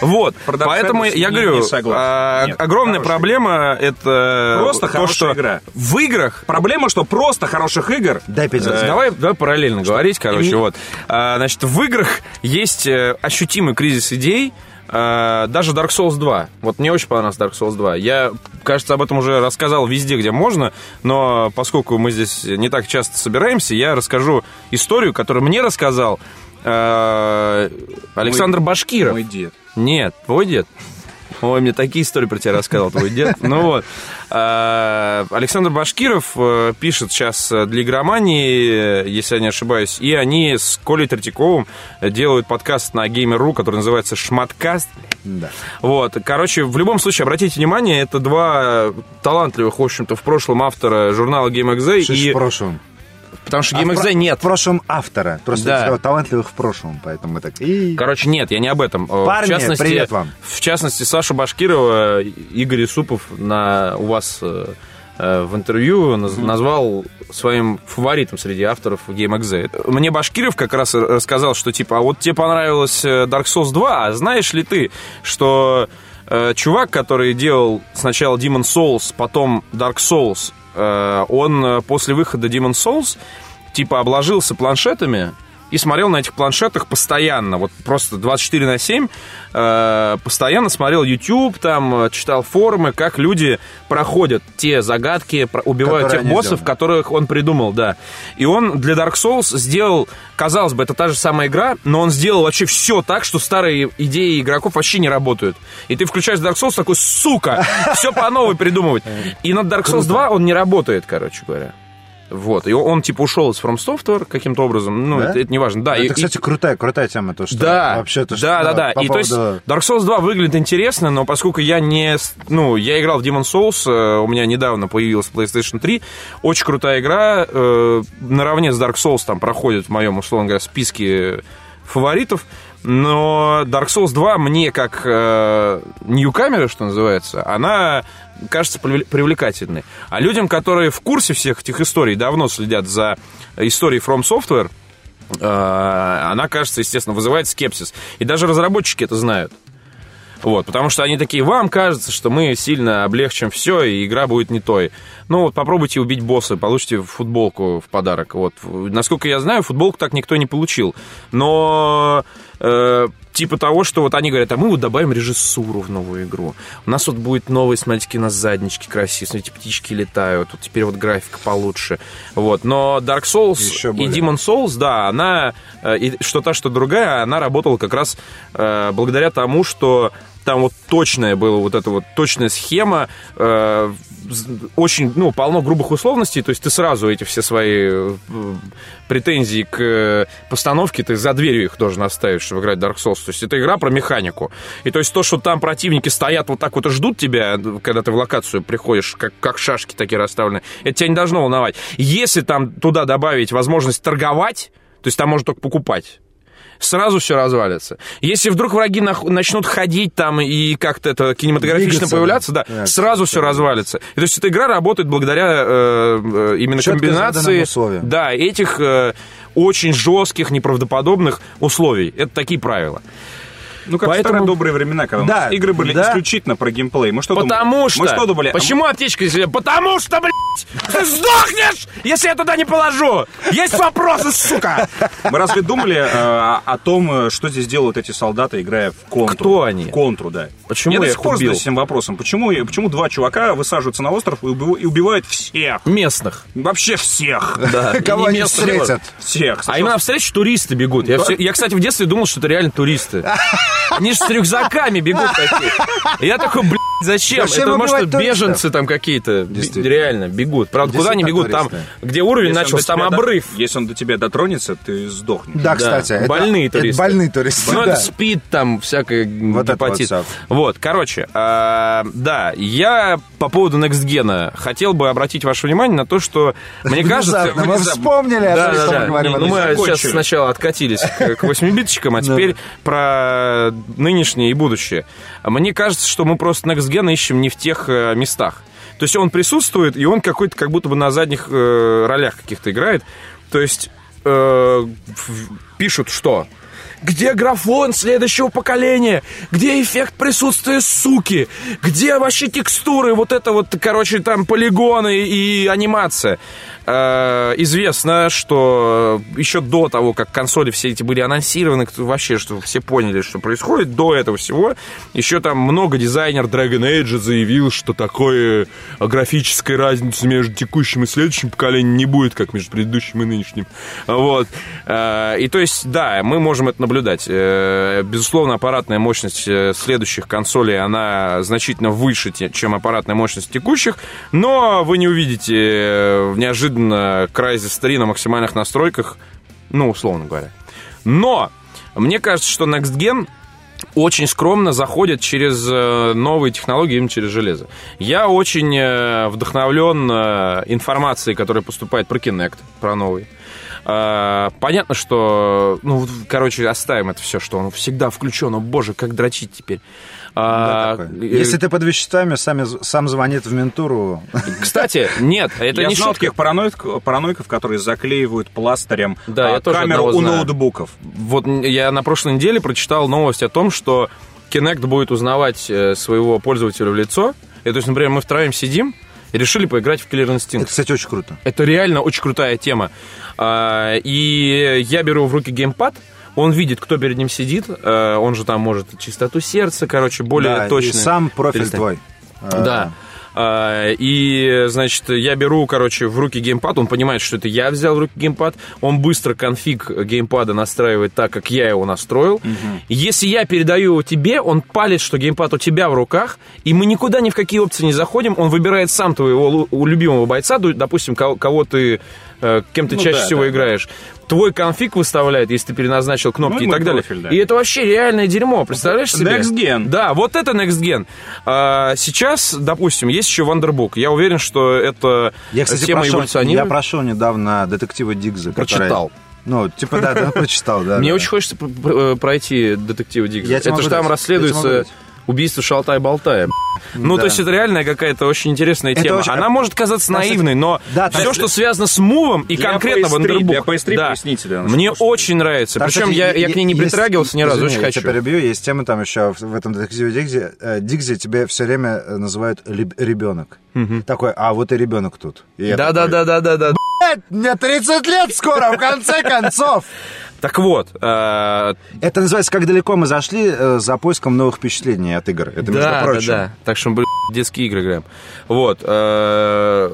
Вот. Про Darksiders Поэтому я говорю, не согласен. а, огромная проблема это Просто то, что игра. в играх Проблема, что просто хороших игр... Дай пиздец. Э, Давай, давай параллельно говорить, короче, не- вот. А, значит, в играх есть э, ощутимый кризис идей, а, даже Dark Souls 2. Вот мне очень понравился Dark Souls 2. Я, кажется, об этом уже рассказал везде, где можно, но поскольку мы здесь не так часто собираемся, я расскажу историю, которую мне рассказал э, Александр Башкиров. Мой дед. Нет, твой дед. Ой, мне такие истории про тебя рассказывал твой дед. Ну вот. А, Александр Башкиров э, пишет сейчас э, для игромании, э, если я не ошибаюсь, и они с Колей Третьяковым делают подкаст на Gamer.ru, который называется «Шматкаст». Да. Вот, короче, в любом случае, обратите внимание, это два талантливых, в общем-то, в прошлом автора журнала GameXZ, Что ж и... в прошлом? Потому что А GameXZ про- нет. В прошлом автора. Просто Да. талантливых в прошлом, поэтому мы так... и- Короче, нет, я не об этом. Э, Парни, в частности, привет вам. В частности, Саша Башкирова, Игорь Исупов на, у вас э, э, в интервью наз- назвал своим фаворитом среди авторов GameXZ. Мне Башкиров как раз рассказал, что типа, а вот тебе понравилось Dark Souls 2, а знаешь ли ты, что э, чувак, который делал сначала Demon Souls, потом Dark Souls, он э, после выхода Demon Souls типа обложился планшетами и смотрел на этих планшетах постоянно, вот просто 24 на 7, э, постоянно смотрел YouTube, там, э, читал форумы, как люди проходят те загадки, про- убивают Которые тех боссов, сделали. которых он придумал, да. И он для Dark Souls сделал, казалось бы, это та же самая игра, но он сделал вообще все так, что старые идеи игроков вообще не работают. И ты включаешь Dark Souls такой, сука, все по новой придумывать. И над Dark Souls 2 он не работает, короче говоря. Вот, и он, типа ушел из From Software каким-то образом, ну, Да? это, это не важно. Да, и- Это, и- кстати, крутая, крутая тема, то, что да, вообще то, что да, да, да. по И то есть поводу- Dark Souls 2 выглядит интересно, но поскольку я не, ну, я играл в Demon Souls, э, у меня недавно появилась PlayStation 3, очень крутая игра, э, наравне с Dark Souls там проходит в моем, условно говоря, списке фаворитов, но Dark Souls 2 мне как э, ньюкамера, что называется, она кажется привле- привлекательной. А людям, которые в курсе всех этих историй, давно следят за историей From Software, э, она, кажется, естественно, вызывает скепсис. И даже разработчики это знают. Вот, потому что они такие, вам кажется, что мы сильно облегчим все, и игра будет не той. Ну, вот попробуйте убить босса, получите футболку в подарок. Вот, насколько я знаю, футболку так никто не получил. Но э, типа того, что вот они говорят, а мы вот добавим режиссуру в новую игру. У нас вот будет новый, смотрите, у нас заднички красивые, смотрите, птички летают, вот теперь вот графика получше. Вот. Но Dark Souls Еще и более. Demon Souls, да, она, э, и что та, что другая, она работала как раз э, благодаря тому, что там вот точная была вот эта вот точная схема, э, очень, ну, полно грубых условностей, то есть ты сразу эти все свои э, претензии к э, постановке, ты за дверью их должен оставить, чтобы играть Dark Souls. То есть это игра про механику. И то есть то, что там противники стоят вот так вот и ждут тебя, когда ты в локацию приходишь, как, как шашки такие расставлены, это тебя не должно волновать. Если там туда добавить возможность торговать, то есть там можно только покупать, сразу все развалится. Если вдруг враги нах- начнут ходить там и как-то это кинематографично Двигаться, появляться, да, да. Сразу все развалится. И то есть эта игра работает благодаря э, э, именно Чётко комбинации да, этих э, очень жестких, неправдоподобных условий. Это такие правила. Ну, как Поэтому- в старые добрые времена, когда у нас Да, игры были да. исключительно про геймплей. Мы что Потому думали? что... Мы что думали? А Почему аптечка здесь? Потому что, блядь, ты сдохнешь, если я туда не положу. Есть вопросы, сука. Мы разве думали э, о, том, э, что здесь делают эти солдаты, играя в контру? Кто они? В контру, да. Почему я я до их сих пор убил? задаюсь этим вопросом. Почему, почему два чувака высаживаются на остров и убив- и убивают всех? Местных. Вообще всех. Да. Кого не они встретят? Всех. А именно навстречу туристы бегут. Я, все- я, кстати, в детстве думал, что это реально туристы. Они же с рюкзаками бегут такие. Я такой, блядь, зачем? Зачем это может беженцы там какие-то. Реально, бегут. Правда, куда они бегут? Там, где уровень начался, там обрыв. Если он до тебя дотронется, ты сдохнешь. Да, кстати. больные это туристы. больные туристы, Ну, да. это спид там, вот гепатит. Вот, короче, э, да, я по поводу Next Gen хотел бы обратить ваше внимание на то, что, мне кажется... Внезапно мы вспомнили о том, да, что да. мы говорим. Ну, мы сейчас сначала откатились к, к 8-биточкам, а теперь про нынешнее и будущее. Мне кажется, что мы просто Next Gen ищем не в тех э, местах. То есть он присутствует, и он какой-то как будто бы на задних э, ролях каких-то играет. То есть э, пишут, что где графон следующего поколения? Где эффект присутствия суки? Где вообще текстуры? Вот это вот, короче, там полигоны и анимация. Э, известно, что еще до того, как консоли все эти были анонсированы, вообще, что все поняли, что происходит, до этого всего, еще там много дизайнер Dragon Age заявил, что такой э, графической разницы между текущим и следующим поколением не будет, как между предыдущим и нынешним. Вот. Э, И то есть, да, мы можем это наблюдать. Э, Безусловно, аппаратная мощность э, следующих консолей, она значительно выше, чем аппаратная мощность текущих, но вы не увидите э, неожиданно Crysis 3 на максимальных настройках, ну, условно говоря. Но мне кажется, что Next Gen очень скромно заходит через э, новые технологии, именно через железо. Я очень э, вдохновлен э, информацией, которая поступает про Kinect, про новый. Понятно, что, ну, короче, оставим это все, что он всегда включен. О, боже, как дрочить теперь. Да, А, такое. э, Если ты под веществами, сами, сам звонит в ментуру. Кстати, нет, это я не знал шутка. таких параноик- параноиков, которые заклеивают пластырем Да, а, камеру у знаю. ноутбуков. Вот я на прошлой неделе прочитал новость о том, что Kinect будет узнавать э, своего пользователя в лицо. И то есть, например, мы втроем сидим и решили поиграть в Killer Instinct. Это, кстати, очень круто. Это реально очень крутая тема. А, И я беру в руки геймпад, он видит, кто перед ним сидит, э, он же там может чистоту сердца, короче, более Да, точно. И сам профиль перестать. твой. Да. А, И, значит, я беру, короче, в руки геймпад, он понимает, что это я взял в руки геймпад, он быстро конфиг геймпада настраивает так, как я его настроил. Если я передаю его тебе, он палит, что геймпад у тебя в руках, и мы никуда ни в какие опции не заходим, он выбирает сам твоего любимого бойца, допустим, кого, кого ты, э, кем ты Ну чаще да, всего да, да. играешь. Твой конфиг выставляет, если ты переназначил кнопки Ну, и так далее. профиль, да. И это вообще реальное дерьмо, представляешь себе? Next Gen. Да, вот это Next Gen. А, сейчас, допустим, есть еще Wonderbook. Я уверен, что это Я, кстати, тема прошел, я эволюционирует. прошел недавно детектива Дигза. который- Прочитал. Ну, типа, да, да, прочитал, да. Мне да. очень хочется пр- пройти детектива Диггса. Я Это же там дать. Я расследуется. Убийство Шалтай-Болтая. Ну, Да. то есть это реальная какая-то очень интересная Это тема. очень- Она может казаться наивной, но да, все, так- что связано с мувом и Для конкретно PS3, Wonderbook. для PS3 да, поясните, да, Мне слушателям. очень нравится. Там, Причем кстати, я, я к ней не есть- притрагивался ни разу, извини, очень я хочу. тебя перебью. Есть тема там еще в этом детективе Дигзе. э, Дигзе тебе все время э, называют ребенок. Такой, а вот и ребенок тут. И я такой, Да-да-да-да-да. «Блядь, Мне 30 лет скоро, в конце концов. Так вот, э, Это называется «Как далеко мы зашли э, за поиском новых впечатлений от игр». Это, между да, прочим. да, да. Так что мы, блин, детские игры играем. Вот. э,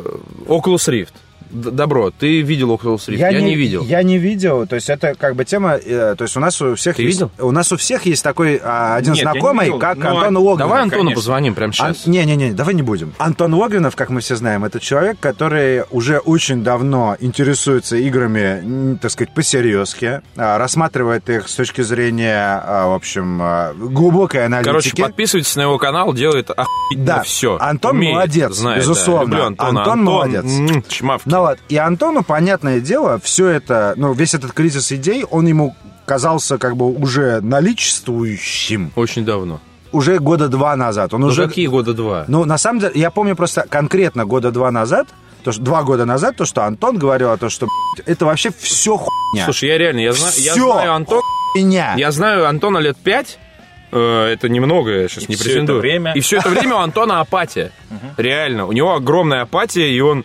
Oculus Rift. Добро, ты видел Oculus Rift? Я, не, видел. Я не видел. То есть это как бы тема... э, то есть у нас у всех Ты есть... видел? У нас у всех есть такой а, один Нет, я не знакомый, видел, как но- Антон Логвинов. Давай Антону конечно. позвоним прямо Ан- сейчас. Не-не-не, давай не будем. Антон Логвинов, как мы все знаем, это человек, который уже очень давно интересуется играми, так сказать, по-серьезки, а, рассматривает их с точки зрения, а, в общем, а, глубокой аналитики. Короче, подписывайтесь на его канал, делает охуительно Да. все. Антон молодец, безусловно. Люблю Антона. Антон молодец. м, чмавки. Ну вот, и Антону, понятное дело, все это, ну, весь этот кризис идей, он ему казался как бы уже наличествующим Очень давно. уже года два назад. Он Ну, уже... какие года два? Ну, на самом деле, я помню просто конкретно года два назад, то, что, два года назад, то, что Антон говорил о том, что это вообще все хуйня. Слушай, я реально, я, знаю, я знаю Антона, хуйня. я знаю Антона лет пять, э, это немного, я сейчас И не претендую. это время- И все это время у Антона апатия. Реально, у него огромная апатия, и он...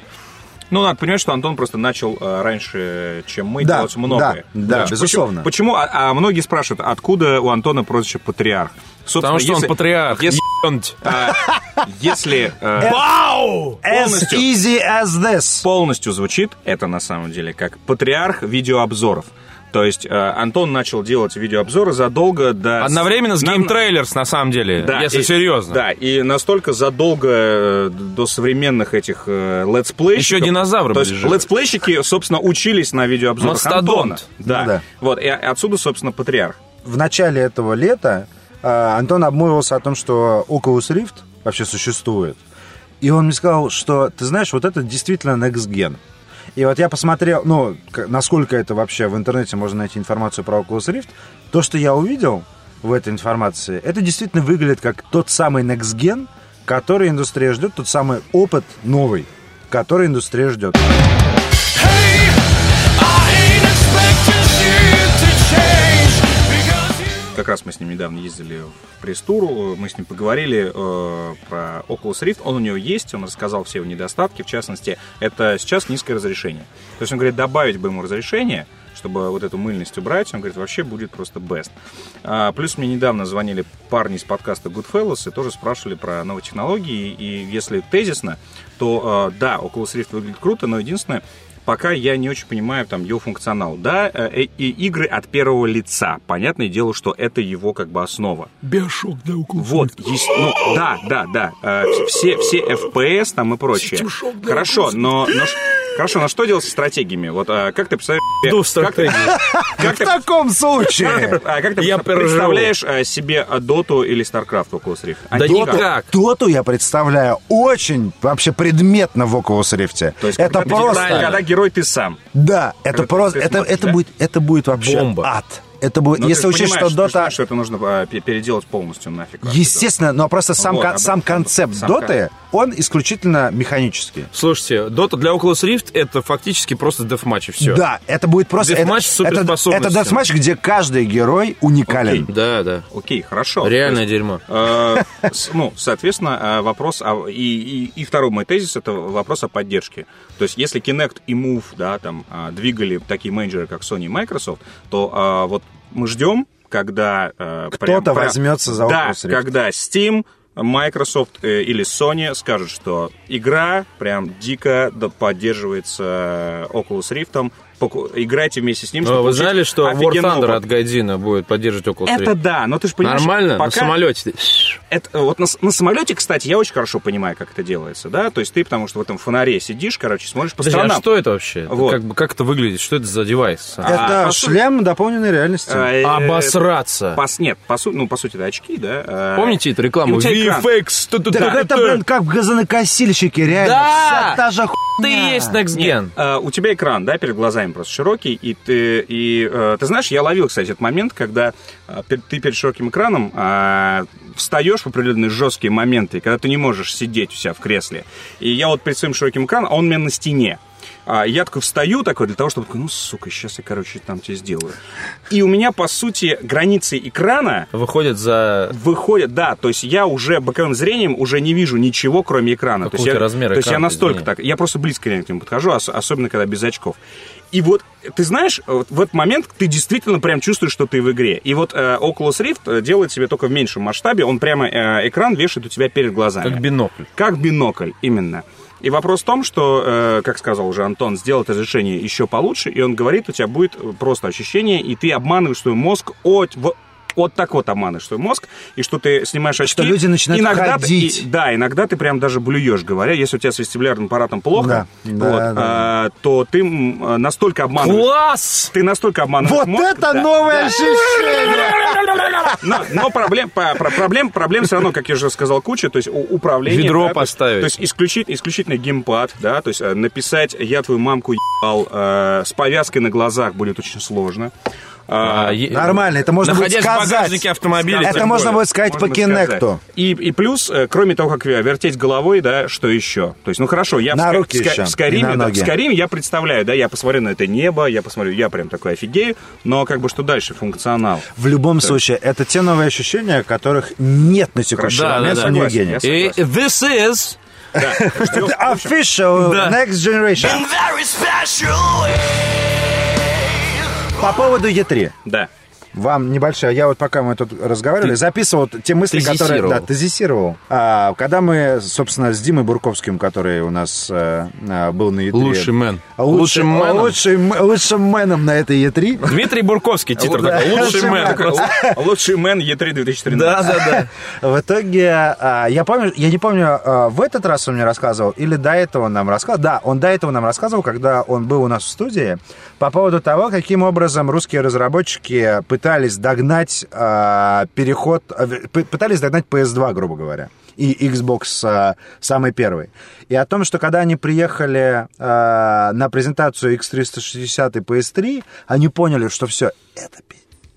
Ну, надо понимать, что Антон просто начал э, раньше, чем мы, Да, делать многое. да, да, Почему- безусловно. Почему? А, а многие спрашивают, откуда у Антона прозвище Патриарх? Собственно, Потому что если- он патриарх. Если, а, если, э, As полностью. easy as this. полностью звучит это на самом деле как патриарх видеообзоров. То есть э, Антон начал делать видеообзоры задолго до... Одновременно с Game Trailers, на самом деле, Да, если и- серьезно. Да, и настолько задолго э, до современных этих э, летсплейщиков... Еще динозавры То были есть живы. летсплейщики, собственно, учились на видеообзорах Мастодонт. Антона. Да. Ну да. Вот, и отсюда, собственно, патриарх. В начале этого лета э, Антон обмолвился о том, что Oculus Rift вообще существует. И он мне сказал, что, ты знаешь, вот это действительно Next Gen. И вот я посмотрел, ну, насколько это вообще в интернете можно найти информацию про Oculus Rift. То, что я увидел в этой информации, это действительно выглядит как тот самый Next Gen, который индустрия ждет, тот самый опыт новый, который индустрия ждет. Как раз мы с ним недавно ездили в пресс-тур, мы с ним поговорили э, про Oculus Rift. Он у него есть, он рассказал все его недостатки, в частности, это сейчас низкое разрешение. То есть он говорит, добавить бы ему разрешение, чтобы вот эту мыльность убрать, он говорит, вообще будет просто best. А, плюс мне недавно звонили парни из подкаста Goodfellas и тоже спрашивали про новые технологии, и если тезисно, то э, да, Oculus Rift выглядит круто, но единственное, пока я не очень понимаю там его функционал. Да, э, и игры от первого лица. Понятное дело, что это его как бы основа. Биошок, да, Вот, есть, ну, да, да, да. э, все, все FPS там и прочее. Хорошо, но, но хорошо, но что делать со стратегиями? Вот а, как ты представляешь? Как- стратегию. Как В таком случае... а как ты Я представляешь а, себе а, Dota'у или StarCraft в Oculus Rift? Да Они никак. Dota'у я представляю очень вообще предметно в Oculus Rift. То есть, это когда ты- просто... когда герой ты сам. Да, это Когда просто, это, да? будет, это будет вообще Бомба. ад. Это будет, Ну, если ты учесть, что ты знаешь, что это нужно а, пе- переделать полностью нафиг. естественно, но просто сам, Вот, кон- сам концепт Сам Dota'ы, он исключительно механический. Слушайте, Dota для Oculus Rift это фактически просто дефматч, и все. Да, это будет просто... Это, Дефматч с это, это дефматч, где каждый герой уникален. Окей. Да, да. Окей, хорошо. Реальное есть, дерьмо. э, Ну, соответственно, э, вопрос... о- И, и, и второй мой тезис — это вопрос о поддержке. То есть, если Kinect и Move, да, там, а, двигали такие менеджеры, как Sony и Microsoft, то а, вот мы ждем, когда... э, Кто-то прям- возьмется за Да, Oculus Rift. когда Steam, Microsoft э, или Sony скажут, что игра прям дико поддерживается Oculus Rift, играйте вместе с ним. Чтобы Вы знали, что War Thunder опыт. от Гайдина будет поддерживать Oculus Rift? Это да, но ты же понимаешь... Нормально? пока- На самолете. это, вот на, на самолете, кстати, я очень хорошо понимаю, как это делается, да, то есть ты, потому что в этом фонаре сидишь, короче, смотришь по Подожди, а сторонам. что это вообще? Вот. Как, бы- как это выглядит? Что это за девайс? Это по сути- шлем дополненной реальности. А, э, Обосраться. Пос, нет, по сути, ну, по сути, это очки, да. э, Помните эту рекламу? VFX. это, блин, как газонокосильщики, реально. Да! Вся та же Ты и хуйня. есть Next Gen. У тебя экран, да, перед глазами просто широкий, и ты, и, э, ты знаешь, я ловил, кстати, этот момент, когда э, ты перед широким экраном э, встаешь в определенные жесткие моменты, когда ты не можешь сидеть у себя в кресле. И я вот перед своим широким экраном, а он у меня на стене. А, я такой встаю такой для того, чтобы, ну, сука, сейчас я, короче, там тебе сделаю. И у меня, по сути, границы экрана Выходит за... выходят, да, то есть я уже боковым зрением уже не вижу ничего, кроме экрана. Какого то есть я, размера То есть я настолько извини? так, я просто близко к нему подхожу, ос- особенно когда без очков. И вот, ты знаешь, вот в этот момент ты действительно прям чувствуешь, что ты в игре. И вот э, Oculus Rift э, делает себе только в меньшем масштабе, он прямо э, экран вешает у тебя перед глазами. Как бинокль. Как бинокль, именно. И вопрос в том, что, э, как сказал уже Антон, сделать разрешение еще получше, и он говорит, у тебя будет просто ощущение, и ты обманываешь свой мозг от... в- вот так вот обманываешь свой мозг, и что ты снимаешь очки. Что люди начинают иногда ты- ходить. и- да, иногда ты прям даже блюешь, говоря, если у тебя с вестибулярным аппаратом плохо, Да, да, вот, да. а, то ты настолько обманываешь... Класс! Ты настолько обманываешь Вот мозг, это да. новое ощущение! Но, но проблем, по- про- проблем, проблем все равно, как я уже сказал, куча, то есть управление... Ведро да, то есть- поставить. То есть исключительно, исключительно геймпад, да, то есть э, написать «я твою мамку ебал» э, с повязкой на глазах будет очень сложно. А, А, Нормально, это можно будет в сказать. багажнике автомобиля. Это можно более. будет сказать по можно сказать. Кинекту. И, и плюс, э, кроме того, как вертеть головой, да, что еще? То есть, ну хорошо, я На в, руки в Ска- еще в Скайриме, и на да, в ноги. Скайриме я представляю, да, я посмотрю на это небо, я посмотрю, я прям такой офигею, но как бы что дальше, функционал. В любом случае, это те новые ощущения, которых нет на текущий Да, момент да, да. New Согласен, Game. я И this is... Да, official Да. Next Generation. По поводу E3. Да. Вам небольшая, я вот пока мы тут разговаривали, записывал те мысли, которые... Тезисировал. Да, тезисировал. А, когда мы, собственно, с Димой Бурковским, который у нас а, был на E3... Лучший мэн. Лучший, Лучшим мэном. лучший м- лучшим мэном на этой E3. Дмитрий Бурковский, титр Да. такой. Лучший Просто- Лучший мэн E3 2013. Да, да, да. В итоге, а, я помню, я не помню, а, в этот раз он мне рассказывал или до этого он нам рассказывал. Да, он до этого нам рассказывал, когда он был у нас в студии, по поводу того, каким образом русские разработчики пытались догнать а, переход, п- пытались догнать PS2, грубо говоря, и Xbox а, самый первый. И о том, что когда они приехали а, на презентацию X360 и PS3, они поняли, что все, это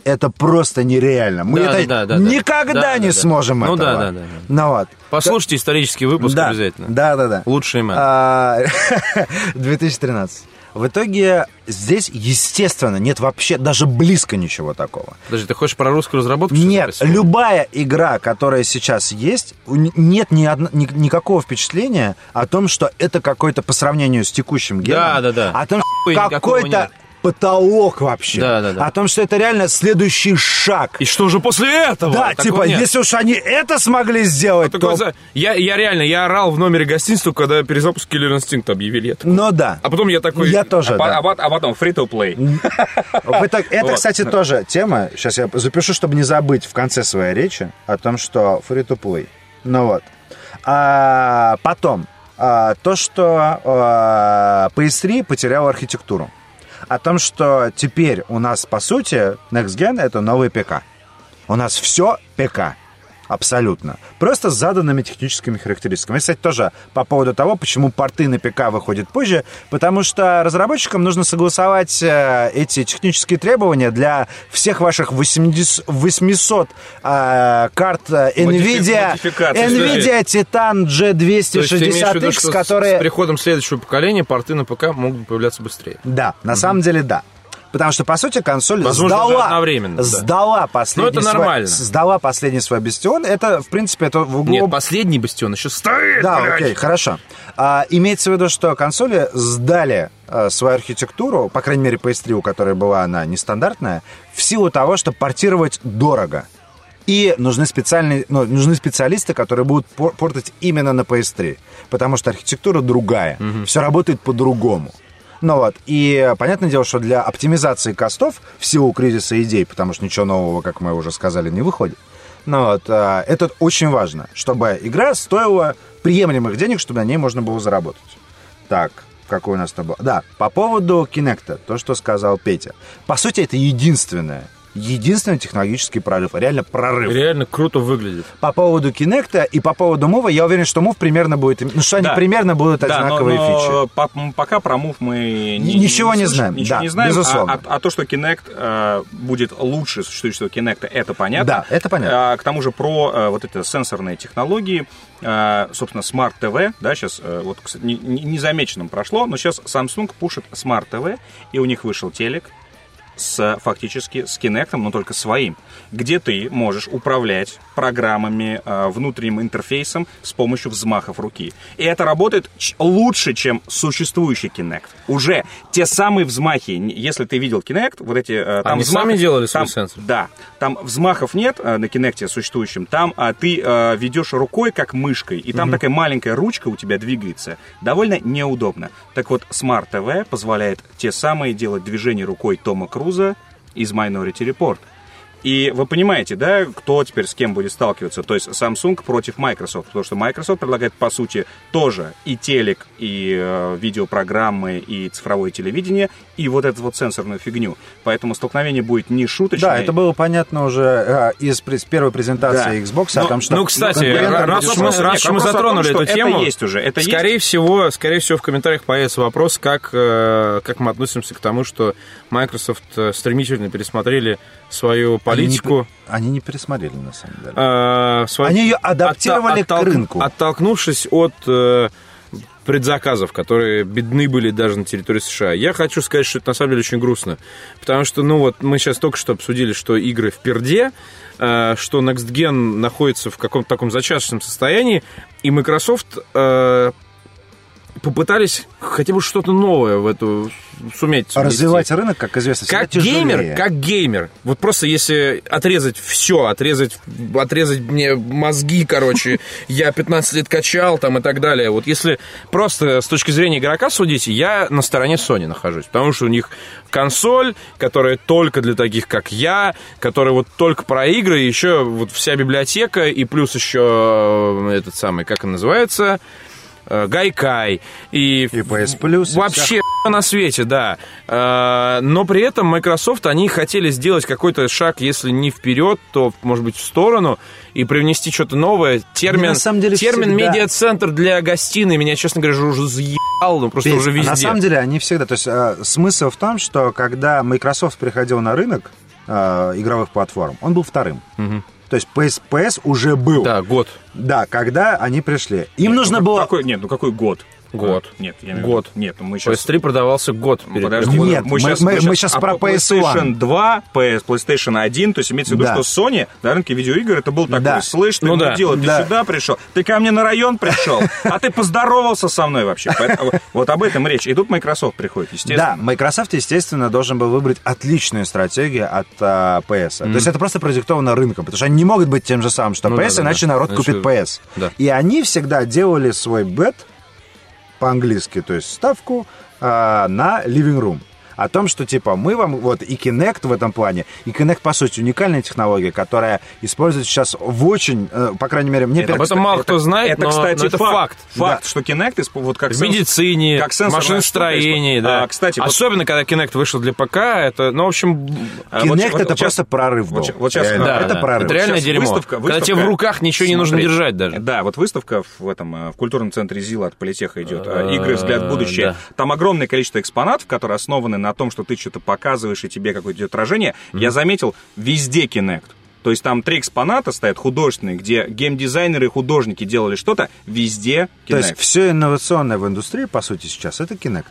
это просто нереально. Мы Да, это да, да, да. никогда Да, не да, да. сможем Ну этого. да, да, да, да. Ну вот. Послушайте исторический выпуск да, обязательно. Да, да, да. Лучший мэн. А, 2013. В итоге здесь, естественно, нет вообще даже близко ничего такого. Подожди, ты хочешь про русскую разработку? Нет, любая игра, которая сейчас есть, нет ни одно- ни- никакого впечатления о том, что это какой-то по сравнению с текущим геном. Да, да, да. О том, что какой-то. Потолок вообще. Да, да, да. О том, что это реально следующий шаг. И что же после этого? Да, Такого типа, нет. если уж они это смогли сделать, Такой то... за- я, я реально, я орал в номере гостиницы, когда перезапуск Killer Instinct объявили. Я такой- Ну да. А потом я такой... Я тоже, А, да. а а потом free-to-play. Это, Вот. кстати, тоже тема. Сейчас я запишу, чтобы не забыть в конце своей речи о том, что free-to-play. Ну вот. А, потом, а, то, что а, PS3 потерял архитектуру. О том, что теперь у нас, по сути, Next Gen — это новый ПК. У нас все ПК. Абсолютно. Просто с заданными техническими характеристиками. И, кстати, тоже по поводу того, почему порты на ПК выходят позже, потому что разработчикам нужно согласовать э, эти технические требования для всех ваших 80 800 э, карт э, NVIDIA. NVIDIA Titan То есть ты имеешь в виду, G260X, что с- которые... с приходом следующего поколения порты на ПК могут появляться быстрее. Да, на самом деле да. Потому что, по сути, консоль Возможно, сдала, одновременно, да. сдала последний Ну, это свой- нормально. сдала последний свой бастион. Это, в принципе, это в углу... Нет, последний бастион еще стоит, Да, блядь. окей, хорошо. А, имеется в виду, что консоли сдали а, свою архитектуру, по крайней мере, PS3, у которой была она нестандартная, в силу того, что портировать дорого. И нужны, специальные, ну, нужны специалисты, которые будут пор- портить именно на PS3. Потому что архитектура другая. Все работает по-другому. Ну вот, и понятное дело, что для оптимизации костов в силу кризиса идей, потому что ничего нового, как мы уже сказали, не выходит, ну вот, а, это очень важно, чтобы игра стоила приемлемых денег, чтобы на ней можно было заработать. Так, какой у нас там был? Да, по поводу Kinect, то, что сказал Петя. По сути, это единственная единственный технологический прорыв. Реально прорыв. Реально круто выглядит. По поводу Kinect и по поводу Move, я уверен, что Move примерно будет... Ну, что они Да. примерно будут Да, но- одинаковые но фичи. по- пока про Move мы Ни- ничего не слышим, знаем, Ничего да, не знаем. а- безусловно. А, а то, что Kinect э, будет лучше существующего Kinect, это понятно. Да, это понятно. А, к тому же про э, вот это сенсорные технологии, э, собственно, Smart TV, да, сейчас вот, кстати, не- не- незамеченным прошло, но сейчас Samsung пушит Smart TV, и у них вышел телек, с фактически с Kinect, но только своим, где ты можешь управлять программами, э, внутренним интерфейсом с помощью взмахов руки. И это работает лучше, чем существующий Kinect. Уже те самые взмахи, если ты видел Kinect, вот эти... э, там Они взмахов- сами делали свой там- сенсор? Да, там взмахов нет э, на Kinect существующем, там а, ты э, ведешь рукой как мышкой, и там такая маленькая ручка у тебя двигается. Довольно неудобно. Так вот, Smart TV позволяет те самые делать движения рукой Тома Круза из Minority Report. И вы понимаете, да, кто теперь с кем будет сталкиваться? То есть Samsung против Microsoft, потому что Microsoft предлагает, по сути, тоже и телек, и э, видеопрограммы, и цифровое телевидение, и вот эту вот сенсорную фигню. Поэтому столкновение будет не шуточное. Да, это было понятно уже э, из первой презентации Да. Xbox, Но- о том, что... Ну, кстати, раз мы, раз уж мы том, затронули что эту это тему, есть уже, это скорее всего, скорее всего, в комментариях появится вопрос, как, э, как мы относимся к тому, что Microsoft э, стремительно пересмотрели свою политику. Они не, они не пересмотрели, на самом деле. э, свою- Они ее адаптировали к рынку. Оттолкнувшись от э, предзаказов, которые бедны были даже на территории США. Я хочу сказать, что это на самом деле очень грустно. Потому что, ну вот, мы сейчас только что обсудили, что игры в перде, э, что Next Gen находится в каком-то таком зачаточном состоянии, и Microsoft э, попытались хотя бы что-то новое в эту суметь внести. Развивать рынок, как известно, Как тяжелее. геймер, как геймер. Вот просто если отрезать все, отрезать, отрезать мне мозги, короче, я 15 лет качал там и так далее. Вот если просто с точки зрения игрока судить, я на стороне Sony нахожусь. Потому что у них консоль, которая только для таких, как я, которая вот только про игры, и еще вот вся библиотека, и плюс еще э, этот самый, как он называется, Гайкай. И, И PS Plus, и Вообще на свете, да. Э, Но при этом Microsoft, они хотели сделать какой-то шаг, если не вперед, то, может быть, в сторону, и привнести что-то новое. Термин, на самом деле термин всегда- медиа-центр для гостиной меня, честно говоря, уже заебал, ну просто Петь, уже а везде. на самом деле они всегда... То есть э, смысл в том, что когда Microsoft приходил на рынок э, игровых платформ, он был вторым. То есть PS, PS уже был. Да, год. Да, когда они пришли. Им Нет, нужно ну, было... Какой, нет, ну какой год? Год. Нет, я имею в Год. Нет, ну мы сейчас... PS3 продавался год. перед Подожди, Нет, мы- щас- мы- мы щас щас о про PlayStation PS1. 2, PS, PlayStation 1, то есть имеется в виду, Да. что Sony на рынке видеоигр это был такой, Да. слышь, ты Ну ну да. дело, ты Да. сюда пришел, ты ко мне на район пришел, а ты поздоровался со мной вообще. Поэтому Вот об этом речь. И тут Microsoft приходит, Да, естественно. Microsoft, естественно, должен был выбрать отличную стратегию от а, PS. То есть это просто продиктовано рынком, потому что они не могут быть тем же самым, что Ну PS, да, да, иначе да. народ купит PS. да. И они всегда делали свой бет по-английски, то есть ставку а, на living room. О том, что типа мы вам, вот и Kinect в этом плане, и Kinect, по сути, уникальная технология, которая используется сейчас в очень, э, по крайней мере, мне Это, Об этом кстати, мало это- кто знает, это, но- кстати, но это факт. Факт, что Kinect, вот как В сенс- медицине, как машиностроении, да. А, кстати, вот- Особенно, когда Kinect вышел для ПК, это, ну, в общем, вот- Kinect вот- это вот просто прорыв был. вот вот Реально, да, это да. прорыв. Это реально Сейчас дерьмо. выставка- Когда тебе в выставка- руках ничего не нужно Смотри, держать даже. Да, вот выставка в этом э, в культурном центре ЗИЛа от Политеха идет. Э, э, Игры «Взгляд в будущее». да. Там огромное количество экспонатов, которые основаны на том, что ты что-то показываешь, и тебе какое-то отражение. Я заметил, везде Kinect. То есть там три экспоната стоят художественные, где геймдизайнеры и художники делали что-то, везде Kinect. То есть все инновационное в индустрии, по сути, сейчас, это Kinect.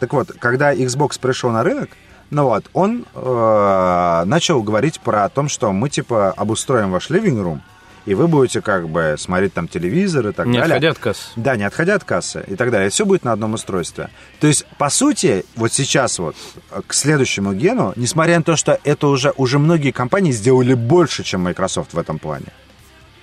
Так вот, когда Xbox пришел на рынок, ну вот, он э, начал говорить про то, что мы, типа, обустроим ваш living room, и вы будете, как бы, смотреть там телевизор и так Не далее. отходя от кассы. Да, не отходя от кассы и так далее. Все будет на одном устройстве. То есть, по сути, вот сейчас вот э, к следующему гену, несмотря на то, что это уже, уже многие компании сделали больше, чем Microsoft в этом плане.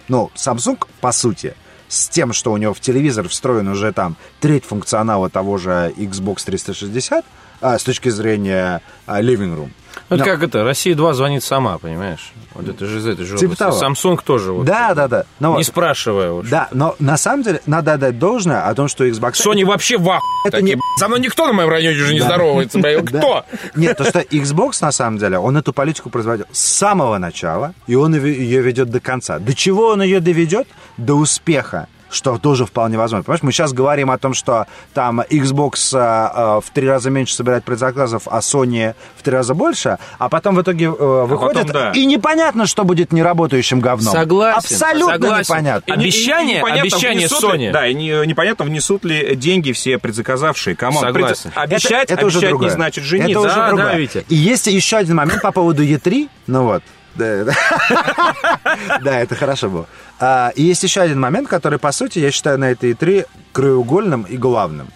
Ну, Samsung, по сути, с тем, что у него в телевизор встроен уже там треть функционала того же Xbox 360, а, с точки зрения а, living room. Ну, это Но- как это, Россия 2 звонит сама, понимаешь? Вот это же из этой же Типа области. Samsung тоже вот. Да, да, да. Но, Не спрашивая. вот. да, но на самом деле надо отдать должное о том, что Xbox... Sony вообще в ахуе Это такие, не-. Со мной никто на моем районе уже не Да. здоровается. Кто? Нет, то, что Xbox, на самом деле, он эту политику производил с самого начала, и он ее ведет до конца. До чего он ее доведет? До успеха что тоже вполне возможно. Понимаешь, мы сейчас говорим о том, что там Xbox а, а, в три раза меньше собирает предзаказов, а Sony в три раза больше, а потом в итоге э, выходит, да. и непонятно, что будет неработающим говном. Согласен, Абсолютно согласен. непонятно. И не- Обещание- непонятно, обещание ли- Sony. да, и не- непонятно, внесут ли деньги все предзаказавшие. Come on, Согласен. предз- Обещать, это, это уже обещать другое. не значит жениться. Это уже Да, другое. да, Витя. И есть еще один момент по поводу Е3. Ну вот. Да, да. Это хорошо было. А, И есть еще один момент, который, по сути, я считаю на этой E3 краеугольным и главным.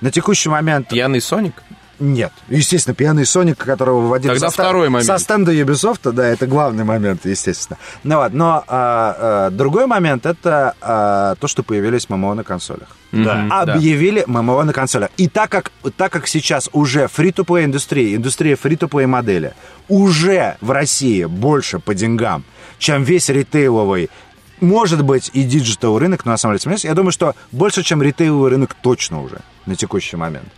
На текущий момент Пьяный Sonic? Нет. Естественно, пьяный Sonic, которого выводили Тогда со, второй момент. со стенда Ubisoft, да, это главный момент, естественно. Ну вот, но а, а, другой момент это а, то, что появились ММО на консолях. Да. Объявили ММО на консолях. И так как, так как сейчас уже free-to-play индустрия, индустрия free-to-play модели, уже в России больше по деньгам, чем весь ритейловый может быть и digital рынок, но на самом деле, я думаю, что больше, чем ритейловый рынок точно уже на текущий момент.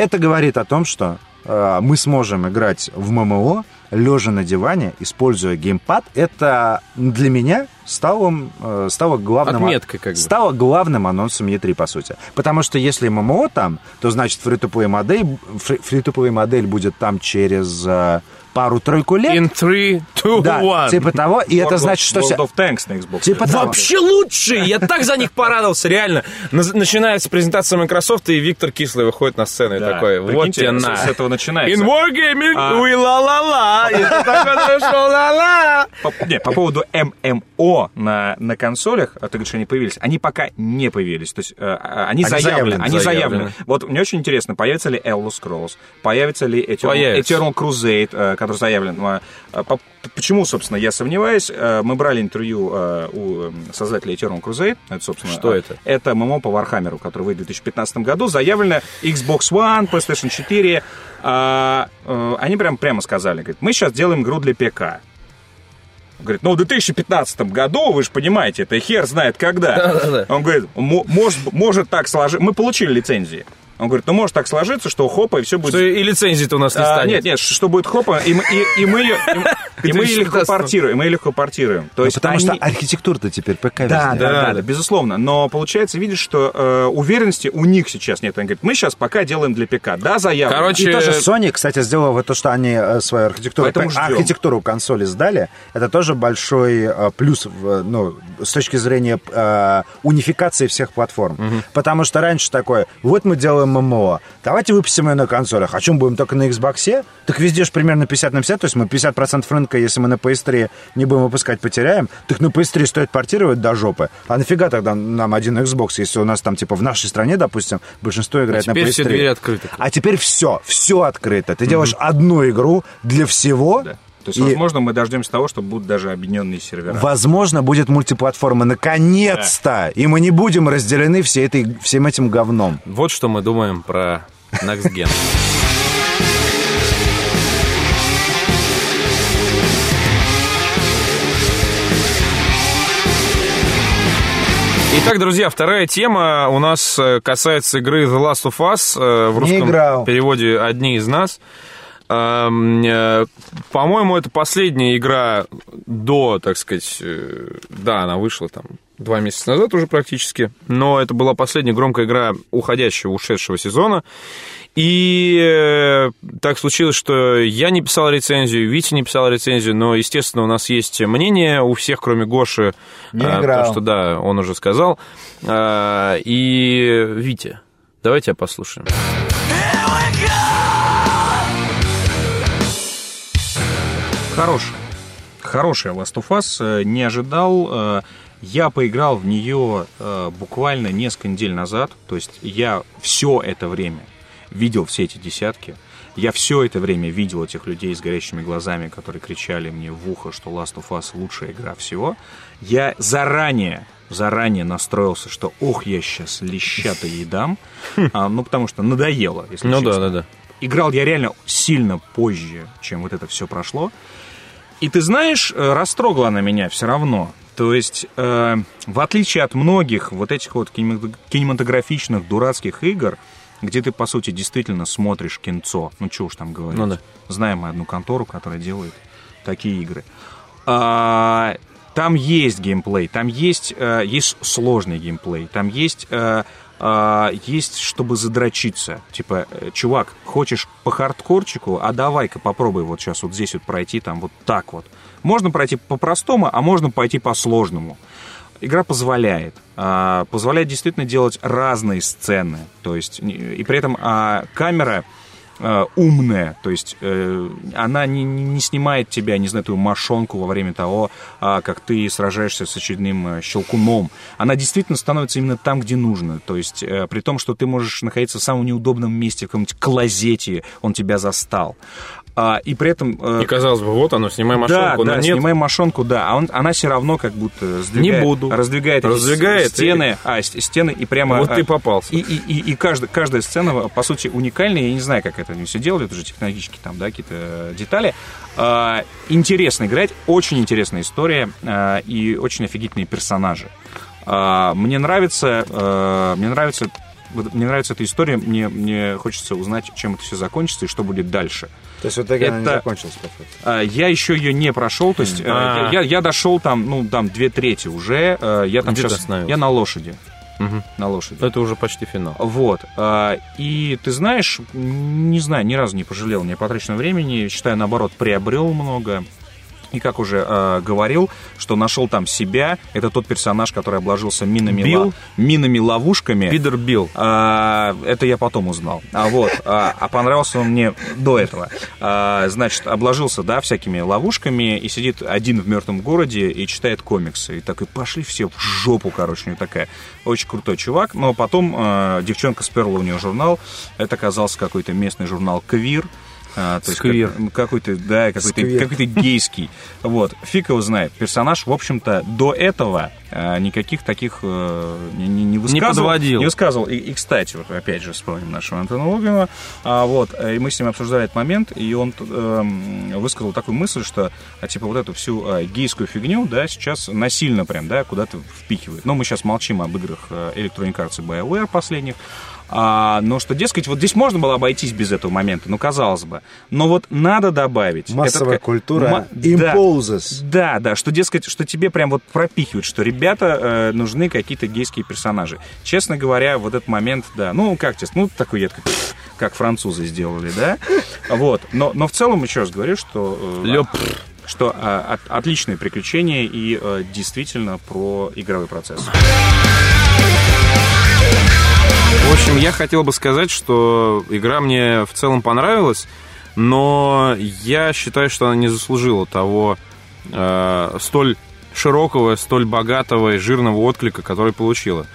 Это говорит о том, что э, мы сможем играть в ММО, лежа на диване, используя геймпад. Это для меня стало, э, стало главным... Отметкой как бы. Стало главным анонсом E3, по сути. Потому что если ММО там, то значит free-to-play модель, free-to-play модель будет там через э, пару-тройку лет. In 3, 2, да, 1. типа того. И это World значит, что... вся- World of Tanks на Xbox. Типа того. Вообще лучшие! Я так за них порадовался, реально. Начинается презентация Microsoft, и Виктор Кислый выходит на сцену и такой, вот тебе с- на. с этого начинается. In Wargaming, А. we ла-ла-ла. И ты такой, ну ла-ла. По, не, по поводу ММО на, на консолях, а ты говоришь, они появились, они пока не появились. То есть э, а, они, заявлены, они заявлены. Вот мне очень интересно, появится ли Elder Scrolls, появится ли. Eternal Crusade, э, который заявлен. А, а, по- Почему, собственно, я сомневаюсь? Э, Мы брали интервью э, у э, создателя Eternal Crusade. Это, собственно, Что э, это? Это ММО по Warhammer'у, который выйдет в 2015 году. Заявлено Xbox One, PlayStation 4. А, э, Они прям прямо сказали, говорит, мы сейчас делаем игру для ПК. Говорит, ну в 2015 году, вы же понимаете, это хер знает когда. Да-да-да. Он говорит, «Мо- может, может так сложиться. Мы получили лицензии. Он говорит, ну может так сложиться, что хопа, и все будет... Что и лицензии-то у нас не А, станет. нет, нет, что будет хопа, и мы, и, и мы ее, и, и мы ее легко 2015. портируем, и мы ее легко портируем. То Ну, есть потому они- что архитектура-то теперь ПК да, да, да, Да, безусловно. Но получается, видишь, что э, уверенности у них сейчас нет. Они говорят, мы сейчас пока делаем для ПК. Да, заявлено. Короче, И тоже Sony, кстати, сделала вот то, что они э, свою архитектуру, архитектуру консоли сдали. Это тоже большой э, плюс в, ну, с точки зрения э, унификации всех платформ. Потому что раньше такое, вот мы делаем ММО, давайте выпустим ее на консолях. А чем будем только на Xbox? Так везде же примерно 50 на 50, то есть мы 50% рынка, если мы на PS3 не будем выпускать, потеряем. Так на PS3 стоит портировать до жопы. А нафига тогда нам один Xbox, если у нас там, типа, в нашей стране, допустим, большинство играет на PS3? теперь все двери открыты. А теперь все, все открыто. Ты делаешь одну игру для всего. Да. То есть, и, возможно, мы дождемся того, что будут даже объединенные сервера. возможно, будет мультиплатформа наконец-то. И мы не будем разделены всей этой, всем этим говном. Вот что мы думаем про Next Gen. Итак, друзья, вторая тема у нас э, касается игры The Last of Us. э, В Не русском играл. переводе «Одни из нас». Эм, э, По-моему, это последняя игра до, так сказать, э, да, она вышла там два месяца назад уже практически, но это была последняя громкая игра уходящего, ушедшего сезона. И э, так случилось, что я не писал рецензию, Витя не писал рецензию, но, естественно, у нас есть мнение у всех, кроме Гоши. Не играл. потому что, да, он уже сказал. И, Витя, давайте тебя послушаем. Хорошая. Хорошая Last of Us. э, Не ожидал. э, Я поиграл в нее э, буквально несколько недель назад. То есть я все это время видел все эти десятки. Я все это время видел этих людей с горящими глазами, которые кричали мне в ухо, что Last of Us лучшая игра всего. Я заранее, заранее настроился, что ох, я сейчас леща-то ей дам. А, ну, потому что надоело, если Ну честно. да, да, да. играл я реально сильно позже, чем вот это все прошло. И ты знаешь, э, растрогала она меня все равно. То есть, э, в отличие от многих вот этих вот кинемато- кинематографичных дурацких игр, где ты, по сути, действительно смотришь кинцо, ну, что уж там говорить. Ну да. Знаем мы одну контору, которая делает такие игры. А, там есть геймплей, там есть, э, есть сложный геймплей, там есть, э, а, есть, чтобы задрочиться. Типа, э, чувак, хочешь по хардкорчику, а давай-ка попробуй вот сейчас вот здесь вот пройти там вот так вот. Можно пройти по-простому, а можно пойти по-сложному. Игра позволяет. а, позволяет действительно делать разные сцены. То есть, и при этом а, камера э, умная, то есть э, она не, не- снимает тебя, не знаю, твою мошонку во время того, а, как ты сражаешься с очередным э, щелкуном. Она действительно становится именно там, где нужно. То есть э, при том, что ты можешь находиться в самом неудобном месте, в каком-нибудь клозете, он тебя застал. А, и при этом... э, И казалось бы, вот оно, снимай да, машинку, да, но нет. снимаем мошонку, да. А он, она все равно как будто сдвигает, Не буду. раздвигает, Раздвигает стены, а, с- стены и прямо... Вот а, ты попался. И, и, и, и каждая, каждая сцена, по сути, уникальная. Я не знаю, как это они все делали, это уже технологические там, да, какие-то детали. А, интересно играть, очень интересная история а, и очень офигительные персонажи. А, мне нравится, э, мне нравится, мне нравится эта история, мне, мне хочется узнать, чем это все закончится и что будет дальше. То есть вот игра она не Это- закончилась, по факту. А, Я еще ее не прошел, то есть э, А. я, я дошел там, ну, там две трети уже. э, Я там Где сейчас, я на лошади, Мгм. на лошади. Это уже почти финал. Вот. а, И ты знаешь, не знаю, ни разу не пожалел мне потраченного времени. Считаю, наоборот, приобрел много. И как уже э, говорил, что нашел там себя. Это тот персонаж, который обложился минами, Билл? минами ловушками. Пидор Билл. А, это я потом узнал. А вот, а, а понравился он мне до этого. А, значит, обложился, да, всякими ловушками и сидит один в мертвом городе и читает комиксы. И так и пошли все в жопу, короче, у него такая. Очень крутой чувак. Но потом а, девчонка сперла у нее журнал. Это оказался какой-то местный журнал «Квир». А, то есть Сквир. как- какой-то, да, какой-то, какой-то гейский. Вот. Фиг его знает. Персонаж, в общем-то, до этого а, никаких таких э, не, не, не высказывал. подводил. Не высказывал. И, и, кстати, вот опять же вспомним нашего Антона Логинова. А, вот, э, и мы с ним обсуждали этот момент, и он эм, высказал такую мысль, что, а, типа, вот эту всю а, гейскую фигню, да, сейчас насильно прям, да, куда-то впихивают. Но мы сейчас молчим об играх э, Electronic Arts и BioWare последних. А, но что, дескать, вот здесь можно было обойтись без этого момента, ну, казалось бы. Но вот надо добавить. Массовая Это культура Ма- да. imposes. Да, да, что, дескать, что тебе прям вот пропихивают, что ребята э, нужны какие-то гейские персонажи. Честно говоря, вот этот момент, да, ну, как тебе, ну, такой едкий, как французы сделали, да, вот. Но, но в целом, еще раз говорю, что... э, Лёп. Что э, от- отличное приключение и э, действительно про игровой процесс. В общем, я хотел бы сказать, что игра мне в целом понравилась, но я считаю, что она не заслужила того э, столь широкого, столь богатого и жирного отклика, который получила.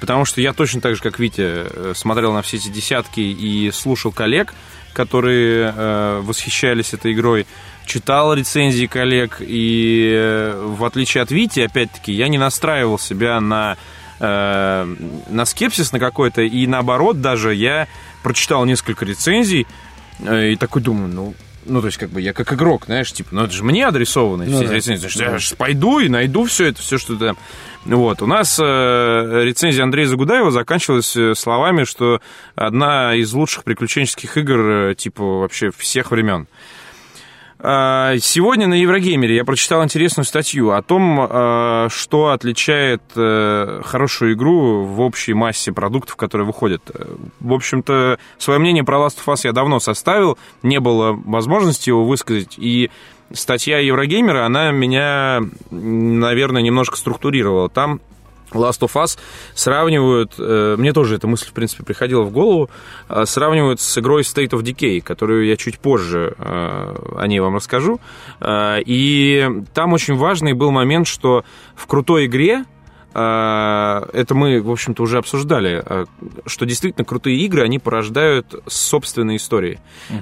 Потому что я точно так же, как Витя, э, смотрел на все эти десятки и слушал коллег, которые э, восхищались этой игрой, читал рецензии коллег, и э, в отличие от Вити, опять-таки, я не настраивал себя на э, на скепсис на какой-то, и наоборот даже я прочитал несколько рецензий э, и такой думаю, ну, ну, то есть, как бы, я как игрок, знаешь, типа, ну, это же мне адресованы все эти да. рецензии. Значит, я ж пойду и найду все это, все, что там. Вот. У нас э, рецензия Андрея Загудаева заканчивалась э, словами, что одна из лучших приключенческих игр, э, типа, вообще всех времен. А, Сегодня на Еврогеймере я прочитал интересную статью о том, а, что отличает э, хорошую игру в общей массе продуктов, которые выходят. В общем-то, свое мнение про Last of Us я давно составил, не было возможности его высказать, и статья Еврогеймера, она меня, наверное, немножко структурировала. Там Last of Us сравнивают, э, мне тоже эта мысль, в принципе, приходила в голову, э, сравнивают с игрой State of Decay, которую я чуть позже э, о ней вам расскажу. И там очень важный был момент, что в крутой игре это мы, в общем-то, уже обсуждали, э, что действительно крутые игры, они порождают собственные истории.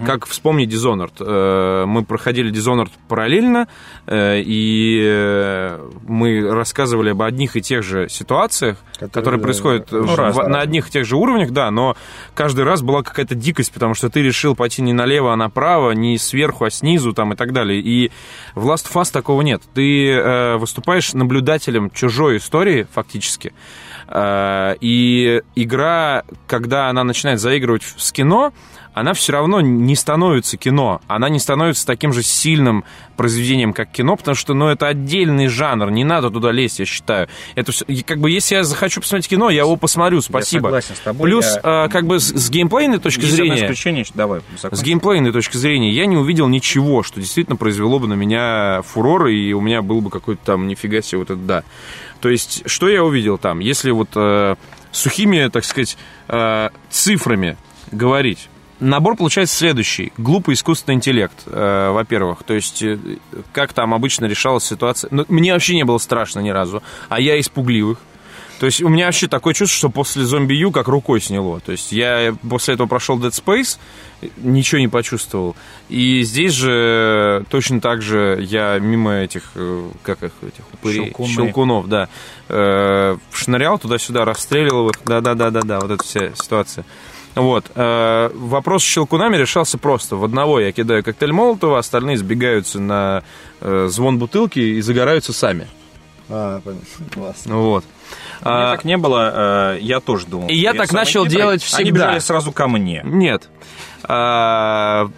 Как вспомнить Dishonored. Э, Мы проходили Dishonored параллельно, э, и э, мы рассказывали об одних и тех же ситуациях, Которые, которые происходят ну, в- на одних и тех же уровнях, да, но каждый раз была какая-то дикость, потому что ты решил пойти не налево, а направо, не сверху, а снизу там и так далее. И в Last of Us такого нет. Ты выступаешь наблюдателем чужой истории, фактически. Э, и игра, когда она начинает заигрывать с кино, она все равно не становится кино. Она не становится таким же сильным произведением, как кино, потому что, ну, это отдельный жанр, не надо туда лезть, я считаю. Это и как бы, если я захочу посмотреть кино, я его посмотрю, спасибо. согласен с тобой, Плюс, я- э, как бы, с, с геймплейной точки Есть зрения... исключение, давай, С геймплейной точки зрения я не увидел ничего, что действительно произвело бы на меня фурор, и у меня был бы какой-то там нифига себе вот это да. То есть, что я увидел там? Если вот э, сухими, так сказать, э, цифрами говорить, Набор получается следующий. Глупый искусственный интеллект, э, во-первых. То есть, э, как там обычно решалась ситуация. Ну, мне вообще не было страшно ни разу. А я испугливых. То есть у меня вообще такое чувство, что после зомби Ю как рукой сняло. То есть я после этого прошел Dead Space, ничего не почувствовал. И здесь же точно так же я мимо этих, э, как их, этих упырей, Щелкуны. щелкунов, да, э, шнырял туда-сюда, расстреливал их. Да-да-да-да-да, вот эта вся ситуация. Вот. э, Вопрос с щелкунами решался просто. В одного я кидаю коктейль Молотова, остальные сбегаются на э, звон бутылки и загораются сами. А, понятно. Классно. Вот. А, так не было, э, я тоже думал. И я что так начал делать Они всегда. бежали сразу ко мне. Нет. А,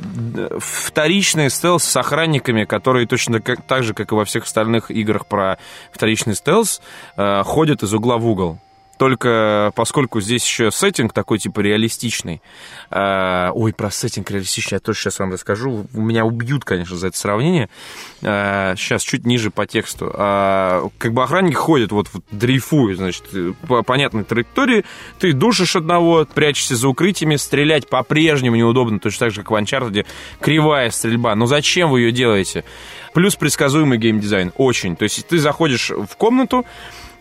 Вторичный стелс с охранниками, которые точно как, так же, как и во всех остальных играх про вторичный стелс, а, ходят из угла в угол. Только поскольку здесь еще сеттинг такой типа реалистичный. а, ой, про сеттинг реалистичный я тоже сейчас вам расскажу. Меня убьют, конечно, за это сравнение. сейчас чуть ниже по тексту. А, как бы охранники ходят, вот, вот дрейфуют, значит, по понятной траектории. Ты душишь одного, прячешься за укрытиями, стрелять по-прежнему неудобно, точно так же, как в Uncharted. Кривая стрельба. Но зачем вы ее делаете? Плюс предсказуемый геймдизайн. Очень. То есть ты заходишь в комнату,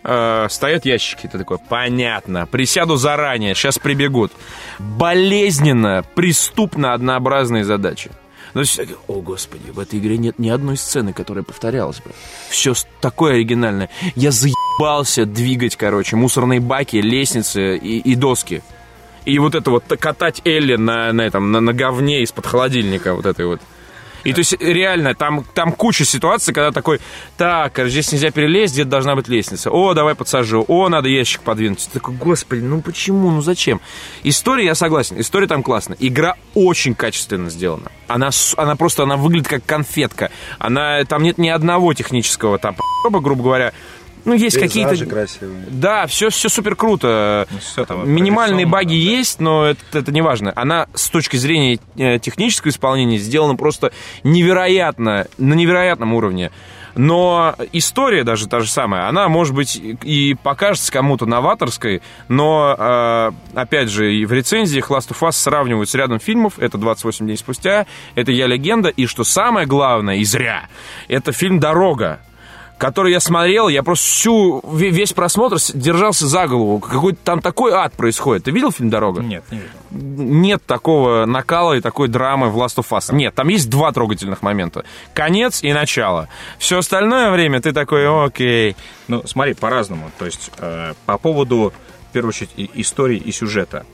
э, стоят ящики. Ты такой, понятно, присяду заранее, сейчас прибегут. Болезненно, преступно однообразные задачи. Есть, я говорю, о, господи, в этой игре нет ни одной сцены, которая повторялась бы. Все такое оригинальное. Я заебался двигать, короче, мусорные баки, лестницы и, и доски. И вот это вот катать Элли на, на этом, на, на говне из-под холодильника вот этой вот. И то есть реально, там, там куча ситуаций, когда такой, так, короче, здесь нельзя перелезть, где должна быть лестница. О, давай подсажу. О, надо ящик подвинуть. Такой, господи, ну почему, ну зачем? История, я согласен, история там классная. Игра очень качественно сделана. Она, она просто, она выглядит как конфетка. Она, там нет ни одного технического там, грубо говоря. Ну, есть какие-то... красивые. Да, все, все супер круто. Ну, всё там Минимальные баги да. есть, но это, это не важно. Она с точки зрения э, технического исполнения сделана просто невероятно, на невероятном уровне. Но история даже та же самая, она, может быть, и покажется кому-то новаторской, но, э, опять же, и в рецензиях Last of Us сравнивают с рядом фильмов, это 28 дней спустя, это «Я легенда», и что самое главное, и зря, это фильм «Дорога», который я смотрел, я просто всю, ве- весь просмотр держался за голову. Какой-то там такой ад происходит. Ты видел фильм «Дорога»? Нет, не видел. Нет такого накала и такой драмы в Last of Us. Нет, там есть два трогательных момента. Конец и начало. Все остальное время ты такой, окей. Ну, смотри, по-разному. То есть, э, по поводу, в первую очередь, и- истории и сюжета.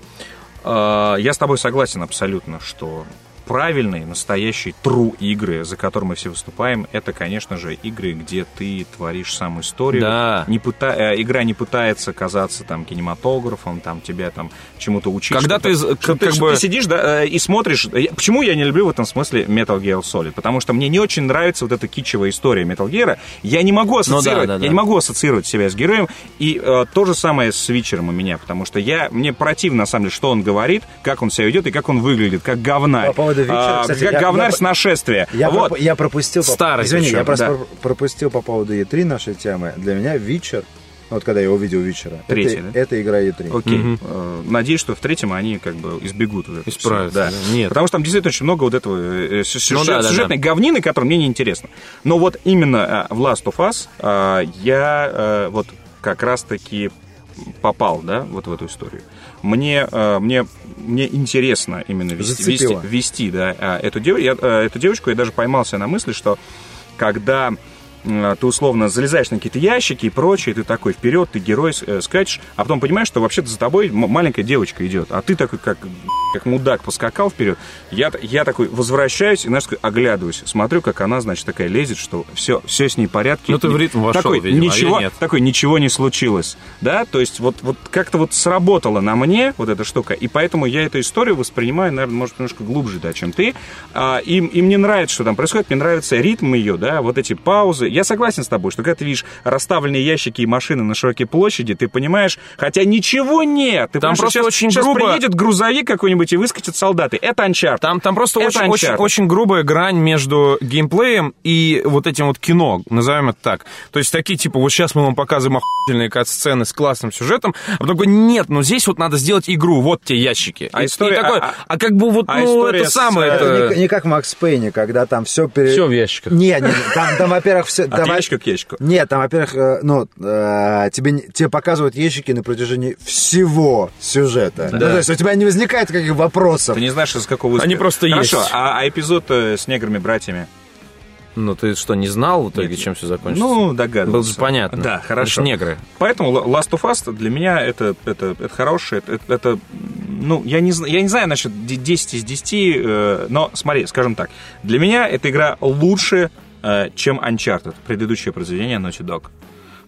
Э, я с тобой согласен абсолютно, что правильные, настоящие true игры, за которые мы все выступаем, это, конечно же, игры, где ты творишь сам историю. Да. Не пыта- э, игра не пытается казаться там кинематографом, там тебя там чему-то учить. Когда ты что как ты, что бы- ты сидишь да, э, и смотришь. Я- Почему я не люблю в этом смысле Metal Gear Solid? Потому что мне не очень нравится вот эта кичевая история Metal Gear. Я не могу ассоциировать, Ну да, да, я да. не могу ассоциировать себя с героем. И э, то же самое с Вичером у меня, потому что я мне противно на самом деле, что он говорит, как он себя ведет и как он выглядит, как говнарь. По поводу Вичера, А, кстати, как я- говнарь я- с нашествия. Я, вот. проп- я пропустил... Старый Извини, причем, я просто да. про- пропустил по поводу E3 нашей темы. Для меня Вичер, ну, вот когда я увидел Вичера, Третий, это, да? это игра E3. Окей. Э, Надеюсь, что в третьем они как бы избегут Исправятся, всего. да. Нет. Потому что там действительно очень много вот этого э, Ну сюжет- да, да, сюжетной говнины, которая мне не интересна. Но вот именно э, в Last of Us э, я э, вот как раз-таки попал, да, вот в эту историю. Мне, э, мне, мне интересно именно вести, вести, вести да, э, эту, дев- я, э, эту девочку. Я даже поймался на мысли, что когда ты условно залезаешь на какие-то ящики и прочее, ты такой вперед, ты герой, э, скачешь, а потом понимаешь, что вообще-то за тобой маленькая девочка идет, а ты такой, как, как мудак, поскакал вперед. Я, я такой возвращаюсь и, знаешь, оглядываюсь, смотрю, как она, значит, такая лезет, что все, все с ней в порядке. Ну, ты в ритм вошел, такой, видимо, а ничего, нет. такой, ничего не случилось, да, то есть вот, вот как-то вот сработало на мне вот эта штука, и поэтому я эту историю воспринимаю, наверное, может, немножко глубже, да, чем ты, а, и, и мне нравится, что там происходит, мне нравится ритм ее, да, вот эти паузы, я согласен с тобой, что когда ты видишь расставленные ящики и машины на широкой площади, ты понимаешь, хотя ничего нет, ты Там просто сейчас, очень сейчас грубо- приедет грузовик какой-нибудь и выскочат солдаты, это Uncharted. Там, там просто Это очень, очень, Uncharted. очень грубая грань между геймплеем и вот этим вот кино, назовем это так. То есть такие, типа, вот сейчас мы вам показываем охуительные кат-сцены с классным сюжетом, а потом такой, нет, ну здесь вот надо сделать игру, вот те ящики. А И- история- и такой, а- а, как бы вот, а ну, это с, самое... э, это- не, не как в Макс Пейне, когда там все пере... Всё в ящиках. Не, не, не, там, там, во-первых, все... От там, ящика к ящику. Нет, там, во-первых, э, ну, э, тебе, тебе показывают ящики на протяжении всего сюжета. Ну, то есть у тебя не возникает каких вопросов. Ты не знаешь, из какого... Они просто Хорошо, есть. а, а эпизод э, с неграми-братьями? Ну, ты что, не знал в итоге, Нет. чем все закончится? Ну, догадывался. Было же понятно. Да, Это хорошо. ж негры. Поэтому Last of Us для меня это, это, это хорошее, это, это- это, ну, я не, я не знаю насчет де- 10 из 10, э, но смотри, скажем так, для меня эта игра лучше, чем Uncharted, предыдущее произведение Naughty Dog.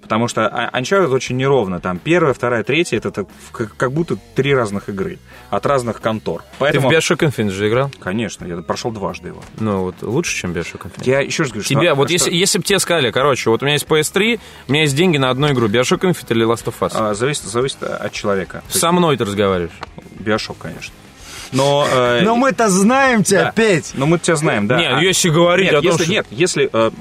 Потому что А- Uncharted очень неровно. Там первая, вторая, третья, это как, будто три разных игры от разных контор. Поэтому, Ты в Bioshock Infinite же играл? конечно, я прошел дважды его. Ну, вот лучше, чем Bioshock Infinite. Я еще раз говорю, что- Тебе, вот что- если, если бы тебе сказали, короче, вот у меня есть PS3, у меня есть деньги на одну игру, Bioshock Infinite или Last of Us. а, зависит, зависит от человека. Со мной ты разговариваешь. Биошок, конечно. Но, э, Но мы-то знаем тебя, да. Петь. Но мы тебя знаем, да. Не, ну А- если говорить нет, о том, если, что- Нет, если... э,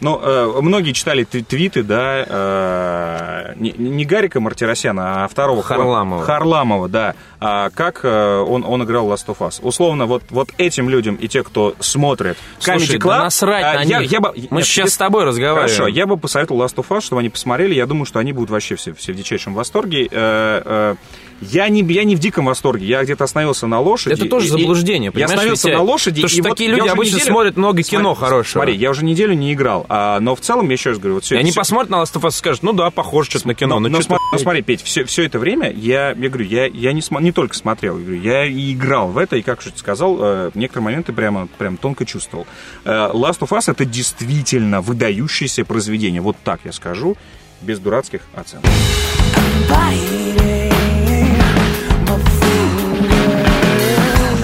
ну, э, многие читали тв- твиты, да, э, не, не Гарика Мартиросяна, а второго Харламова. Харламова, да. А как э, он, он играл Last of Us. Условно, вот, вот этим людям и те, кто смотрит Слушай, Comedy да Club... насрать а, на я, них. я бы- Мы нет, сейчас с тобой разговариваем. Хорошо, я бы посоветовал Last of Us, чтобы они посмотрели. Я думаю, что они будут вообще все, все в дичайшем восторге. Э, э, я не, я не в диком восторге. Я где-то остановился на лошади. Это тоже и- заблуждение, Я понимаешь, остановился Витя? на лошади. Потому что вот такие я люди обычно неделю- смотрят много кино Смотри, хорошего. Смотри, я уже неделю не играл. а, но в целом, я еще раз говорю, вот все, И они посмотрят на Last of Us и скажут, ну да, похоже что-то на кино. но, Ну, но ты- но смотри, Петь, все, все это время я, я говорю, я, я не, смо- не только смотрел, я, и играл в это, и, как же ты сказал, э, некоторые моменты прямо, прям тонко чувствовал. Э, Last of Us — это действительно выдающееся произведение, вот так я скажу, без дурацких оценок.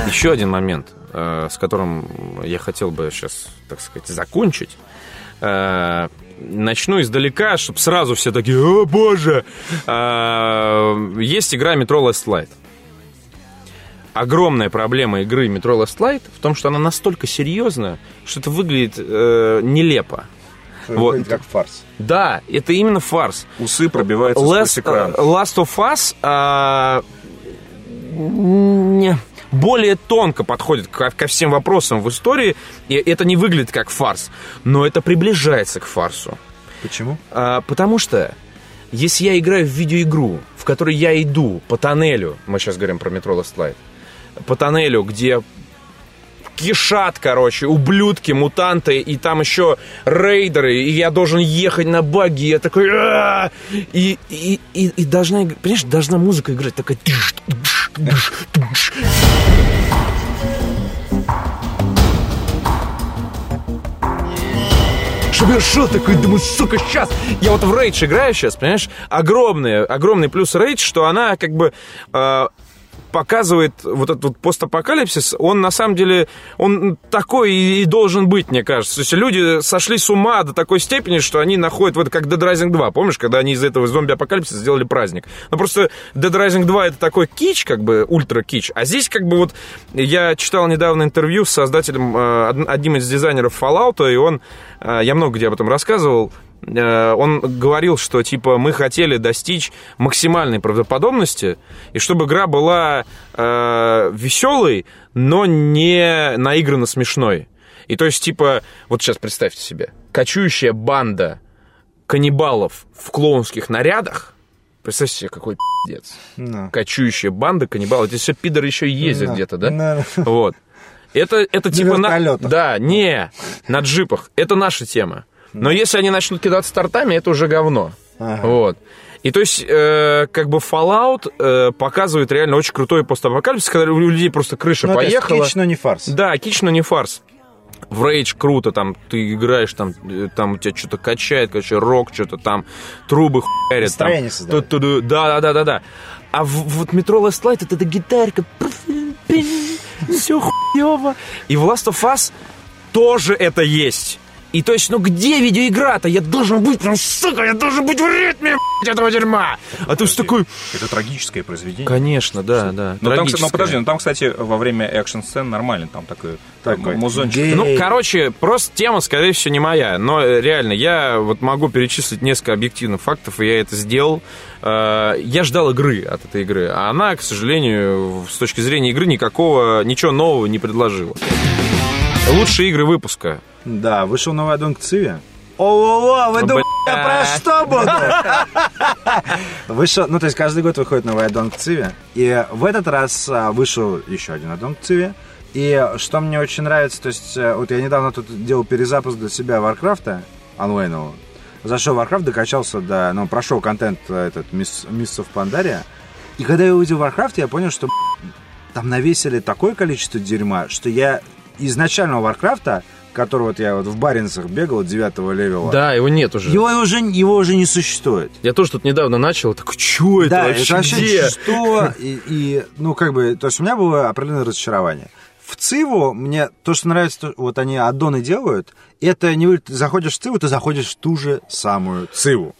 Еще один момент, э, с которым я хотел бы сейчас, так сказать, закончить. Э, Начну издалека, чтобы сразу все такие, о боже! Есть игра Metro Last Light. Огромная проблема игры Metro Last Light в том, что она настолько серьезная, что это выглядит э, нелепо. Вот. Выглядит как фарс. Да, это именно фарс. Усы пробиваются сквозь Last, экран. э, Last of Us а, не- более тонко подходит ко, ко всем вопросам в истории, и это не выглядит как фарс, но это приближается к фарсу. Почему? А, потому что если я играю в видеоигру, в которой я иду по тоннелю, мы сейчас говорим про Metro Last Light, по тоннелю, где кишат, короче, ублюдки, мутанты, и там еще рейдеры, и я должен ехать на баги, я такой... «А-а-а!» И, и, и, и должна, понимаешь, должна музыка играть такая... Чтобы я шел такой, думаю, сука, сейчас. Я вот в Рейдж играю сейчас, понимаешь? Огромный, огромный плюс Рейдж, что она как бы э, показывает вот этот вот постапокалипсис, он на самом деле, он такой и должен быть, мне кажется. То есть люди сошли с ума до такой степени, что они находят, вот как Dead Rising 2, помнишь, когда они из этого зомби-апокалипсиса сделали праздник. Ну просто Dead Rising 2 это такой кич, как бы ультра-кич, а здесь как бы вот, я читал недавно интервью с создателем, э, од- одним из дизайнеров Fallout, и он, э, я много где об этом рассказывал, он говорил, что типа мы хотели достичь максимальной правдоподобности, и чтобы игра была э, веселой, но не наигранно смешной. И то есть, типа, вот сейчас представьте себе, кочующая банда каннибалов в клоунских нарядах. Представьте себе, какой пиздец. Ну. Кочующая банда каннибалов. Здесь все пидоры еще ездят Да. где-то, да? Да. Вот. Это, это типа... на-. Да, не, на джипах. Это наша тема. Но если они начнут кидаться тортами, это уже говно. Ага. Вот. И то есть, э, как бы Fallout э, показывает реально очень крутой постапокалипсис, когда у людей просто крыша Ну, поехала. кич, но не фарс. Да, кич, но не фарс. В Рейдж круто, там ты играешь, там, э, там у тебя что-то качает, короче, рок, что-то там, трубы хуярят. там. Настроение создает. Ту-ту-ду. Да, да, да, да, да. А в- вот Metro Last Light это, эта гитарка. Все хуево. И в Last of Us тоже это есть. И то есть, ну где видеоигра-то? Я должен быть, ну, сука, я должен быть в ритме, блядь, этого дерьма. А ты все такой... Это трагическое произведение. Конечно, да, да. Но там, кстати, ну, подожди, ну там, кстати, во время экшн-сцен нормально, там такой, Такой музончик. Ну, короче, просто тема, скорее всего, не моя. Но э, реально, я вот могу перечислить несколько объективных фактов, и я это сделал. Э, Я ждал игры от этой игры, а она, к сожалению, с точки зрения игры никакого, ничего нового не предложила. Лучшие игры выпуска. Да, вышел новый аддон к Циве. О-о-о, вы думаете, я про что буду? Вышел, ну, то есть каждый год выходит новый аддон к Циве. И в этот раз а, вышел еще один аддон к Циве. И что мне очень нравится, то есть э, вот я недавно тут делал перезапуск для себя Варкрафта, онлайнового. Зашел в Warcraft, докачался до... Ну, прошел контент э, этот Mists of Pandaria. И когда я увидел Warcraft, я понял, что там навесили такое количество дерьма, что я изначального Warcraft'а, который вот я вот в Баренцах бегал, 9 level'а, Да, его нет уже. его, уже, его уже не существует. Я тоже тут недавно начал, такой, что это да, вообще? это вообще где?» что? И, и, ну, как бы, то есть у меня было определенное разочарование. В Циву мне то, что нравится, то- вот они аддоны делают, это не ты заходишь в Циву, ты заходишь в ту же самую Циву.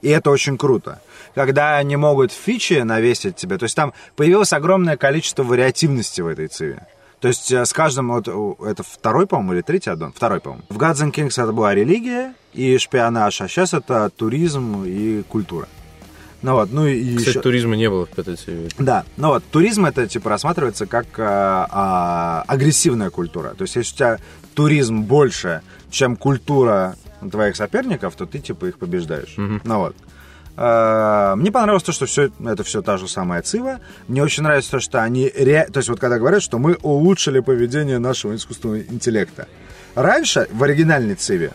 И это очень круто. Когда они могут фичи навесить тебе, то есть там появилось огромное количество вариативности в этой Циве. То есть э, с каждым, вот, это второй, по-моему, или третий аддон? Второй, по-моему. В Gods and Kings это была религия и шпионаж, а сейчас это туризм и культура. Ну вот, ну и Кстати, еще... туризма не было в серии. Да, ну вот, туризм это типа рассматривается как а, а, агрессивная культура. То есть, если у тебя туризм больше, чем культура твоих соперников, то ты типа их побеждаешь. Ну вот. А, Мне понравилось то, что все это все та же самая Цива. Мне очень нравится то, что они... ре- То есть вот когда говорят, что мы улучшили поведение нашего искусственного интеллекта. Раньше, в оригинальной Циве,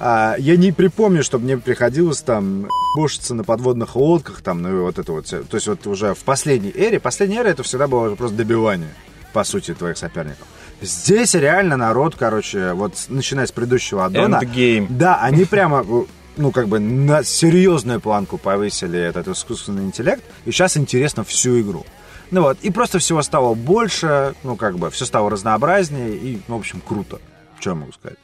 а, я не припомню, чтобы мне приходилось там бошиться на подводных лодках, там, ну и вот это вот. То есть вот уже в последней эре, последняя эра это всегда было просто добивание, по сути, твоих соперников. Здесь реально народ, короче, вот начиная с предыдущего аддона... Endgame. Да, они прямо, ну, как бы на серьезную планку повысили этот искусственный интеллект, и сейчас интересно всю игру. Ну вот, и просто всего стало больше, ну, как бы, все стало разнообразнее, и, ну, в общем, круто. Что я могу сказать?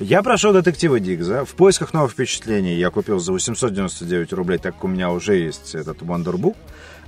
Я прошел детектива Дигза. В поисках новых впечатлений я купил за 899 рублей, так как у меня уже есть этот Wonderbook.